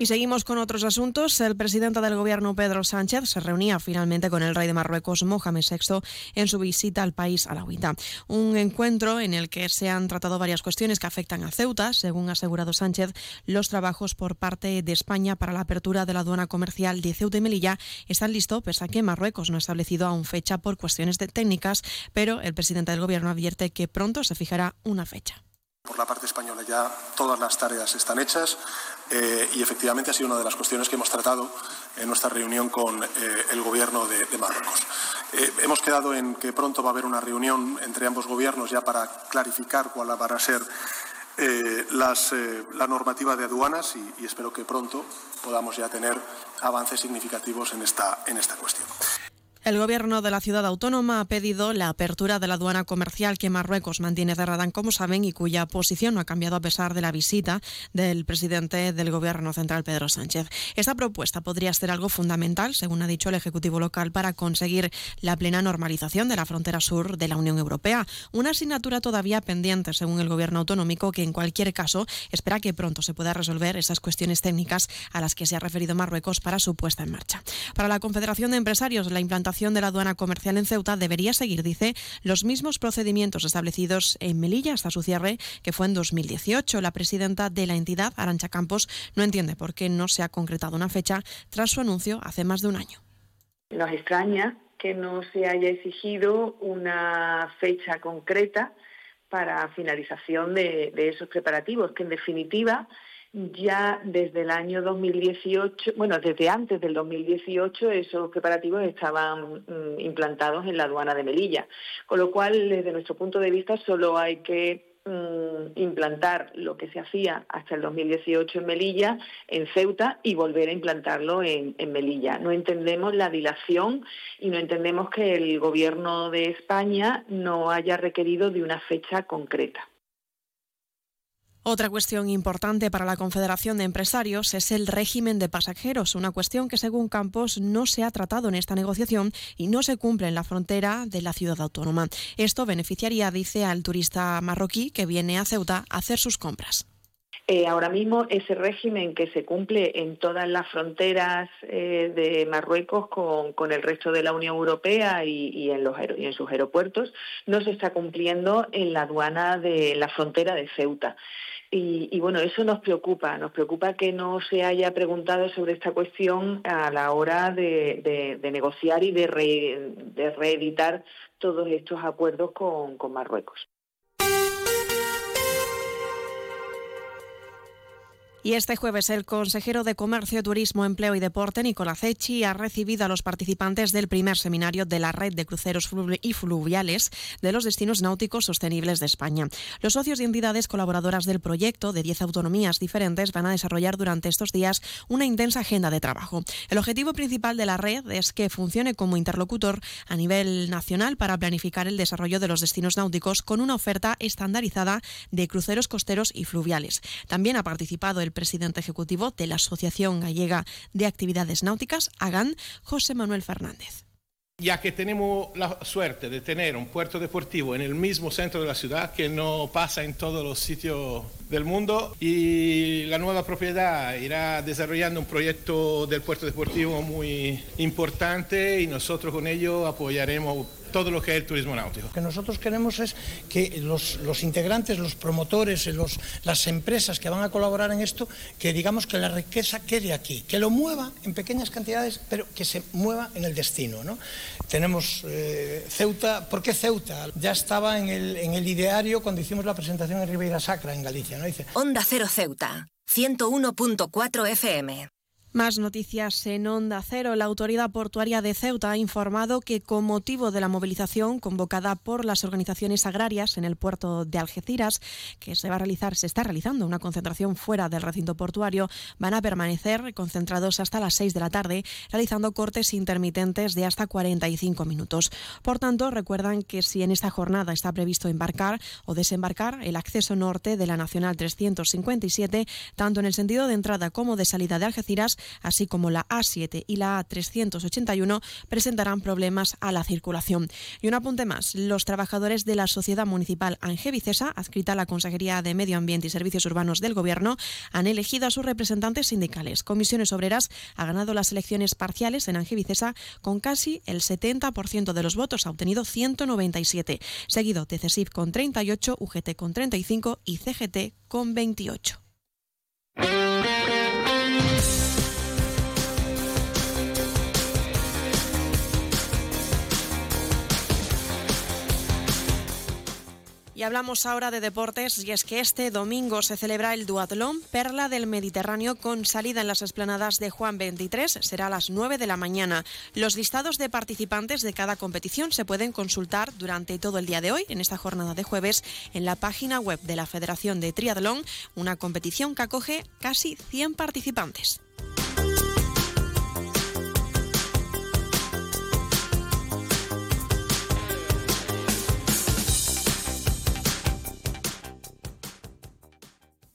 Y seguimos con otros asuntos. El presidente del gobierno, Pedro Sánchez, se reunía finalmente con el rey de Marruecos, Mohamed VI, en su visita al país alawita. Un encuentro en el que se han tratado varias cuestiones que afectan a Ceuta. Según ha asegurado Sánchez, los trabajos por parte de España para la apertura de la aduana comercial de Ceuta y Melilla están listos, pese a que Marruecos no ha establecido aún fecha por cuestiones técnicas, pero el presidente del gobierno advierte que pronto se fijará una fecha. Por la parte española ya todas las tareas están hechas eh, y efectivamente ha sido una de las cuestiones que hemos tratado en nuestra reunión con eh, el gobierno de, Marruecos. Eh, hemos quedado en que pronto va a haber una reunión entre ambos gobiernos ya para clarificar cuál va a ser la normativa de aduanas y, y, espero que pronto podamos ya tener avances significativos en esta, en esta cuestión. El gobierno de la ciudad autónoma ha pedido la apertura de la aduana comercial que Marruecos mantiene cerrada, como saben, y cuya posición no ha cambiado a pesar de la visita del presidente del gobierno central, Pedro Sánchez. Esta propuesta podría ser algo fundamental, según ha dicho el Ejecutivo local, para conseguir la plena normalización de la frontera sur de la Unión Europea. Una asignatura todavía pendiente, según el gobierno autonómico, que en cualquier caso espera que pronto se pueda resolver esas cuestiones técnicas a las que se ha referido Marruecos para su puesta en marcha. Para la Confederación de Empresarios, la implantación de la aduana comercial en Ceuta debería seguir, dice, los mismos procedimientos establecidos en Melilla hasta su cierre, que fue en 2018. La presidenta de la entidad, Arancha Campos, no entiende por qué no se ha concretado una fecha tras su anuncio hace más de un año. Nos extraña que no se haya exigido una fecha concreta para finalización de esos preparativos, que en definitiva ya desde el año 2018, bueno, desde antes del 2018 esos preparativos estaban mm, implantados en la aduana de Melilla, con lo cual desde nuestro punto de vista solo hay que mm, implantar lo que se hacía hasta el 2018 en Melilla, en Ceuta, y volver a implantarlo en, en Melilla. No entendemos la dilación y no entendemos que el Gobierno de España no haya requerido de una fecha concreta. Otra cuestión importante para la Confederación de Empresarios es el régimen de pasajeros, una cuestión que según Campos no se ha tratado en esta negociación y no se cumple en la frontera de la ciudad autónoma. Esto beneficiaría, dice, al turista marroquí que viene a Ceuta a hacer sus compras. Eh, ahora mismo ese régimen que se cumple en todas las fronteras eh, de Marruecos con, el resto de la Unión Europea y, en sus aeropuertos no se está cumpliendo en la aduana de la frontera de Ceuta. Y, y, bueno, eso nos preocupa, nos preocupa que no se haya preguntado sobre esta cuestión a la hora de, negociar y de, re, de, reeditar todos estos acuerdos con Marruecos. Y este jueves el consejero de Comercio, Turismo, Empleo y Deporte, Nicolás Echi, ha recibido a los participantes del primer seminario de la red de cruceros y fluviales de los destinos náuticos sostenibles de España. Los socios y entidades colaboradoras del proyecto de 10 autonomías diferentes van a desarrollar durante estos días una intensa agenda de trabajo. El objetivo principal de la red es que funcione como interlocutor a nivel nacional para planificar el desarrollo de los destinos náuticos con una oferta estandarizada de cruceros costeros y fluviales. También ha participado el el presidente ejecutivo de la Asociación Gallega de Actividades Náuticas, AGAN, José Manuel Fernández. Ya que tenemos la suerte de tener un puerto deportivo en el mismo centro de la ciudad, que no pasa en todos los sitios del mundo, y la nueva propiedad irá desarrollando un proyecto del puerto deportivo muy importante y nosotros con ello apoyaremos todo lo que es el turismo náutico. Lo que nosotros queremos es que los, los integrantes, los promotores, los, las empresas que van a colaborar en esto, que digamos que la riqueza quede aquí, que lo mueva en pequeñas cantidades, pero que se mueva en el destino. ¿no? Tenemos eh, Ceuta, ¿por qué Ceuta? Ya estaba en el, en el ideario cuando hicimos la presentación en Ribeira Sacra, en Galicia. ¿no? Dice, Onda Cero Ceuta, 101.4 FM. Más noticias en Onda Cero. La autoridad portuaria de Ceuta ha informado que con motivo de la movilización convocada por las organizaciones agrarias en el puerto de Algeciras, que se va a realizar, se está realizando una concentración fuera del recinto portuario, van a permanecer concentrados hasta las 6 de la tarde, realizando cortes intermitentes de hasta 45 minutos. Por tanto, recuerdan que si en esta jornada está previsto embarcar o desembarcar, el acceso norte de la Nacional 357, tanto en el sentido de entrada como de salida de Algeciras, así como la A7 y la A381, presentarán problemas a la circulación. Y un apunte más, los trabajadores de la Sociedad Municipal Angevicesa, adscrita a la Consejería de Medio Ambiente y Servicios Urbanos del Gobierno, han elegido a sus representantes sindicales. Comisiones Obreras ha ganado las elecciones parciales en Angevicesa con casi el 70% de los votos, ha obtenido 197, seguido de CESIF con 38, UGT con 35 y CGT con 28. Y hablamos ahora de deportes y es que este domingo se celebra el duatlón Perla del Mediterráneo con salida en las esplanadas de Juan 23. Será a las 9 de la mañana. Los listados de participantes de cada competición se pueden consultar durante todo el día de hoy, en esta jornada de jueves, en la página web de la Federación de Triatlón, una competición que acoge casi 100 participantes.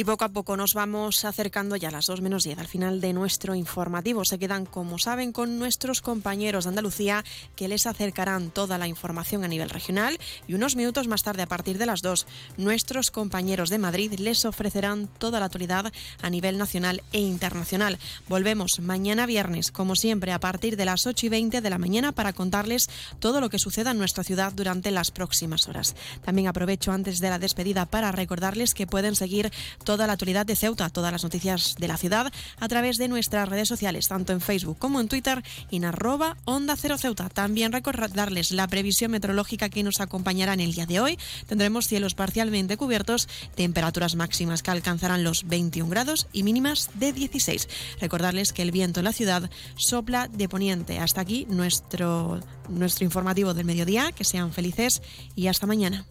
Y poco a poco nos vamos acercando ya a las 2 menos 10 al final de nuestro informativo. Se quedan, como saben, con nuestros compañeros de Andalucía que les acercarán toda la información a nivel regional y unos minutos más tarde, a partir de las 2, nuestros compañeros de Madrid les ofrecerán toda la actualidad a nivel nacional e internacional. Volvemos mañana viernes, como siempre, a partir de las 8 y 20 de la mañana para contarles todo lo que suceda en nuestra ciudad durante las próximas horas. También aprovecho antes de la despedida para recordarles que pueden seguir toda la actualidad de Ceuta, todas las noticias de la ciudad a través de nuestras redes sociales, tanto en Facebook como en Twitter en arroba Onda Cero Ceuta. También recordarles la previsión meteorológica que nos acompañará en el día de hoy. Tendremos cielos parcialmente cubiertos, temperaturas máximas que alcanzarán los 21 grados y mínimas de 16. Recordarles que el viento en la ciudad sopla de poniente. Hasta aquí nuestro, nuestro informativo del mediodía. Que sean felices y hasta mañana.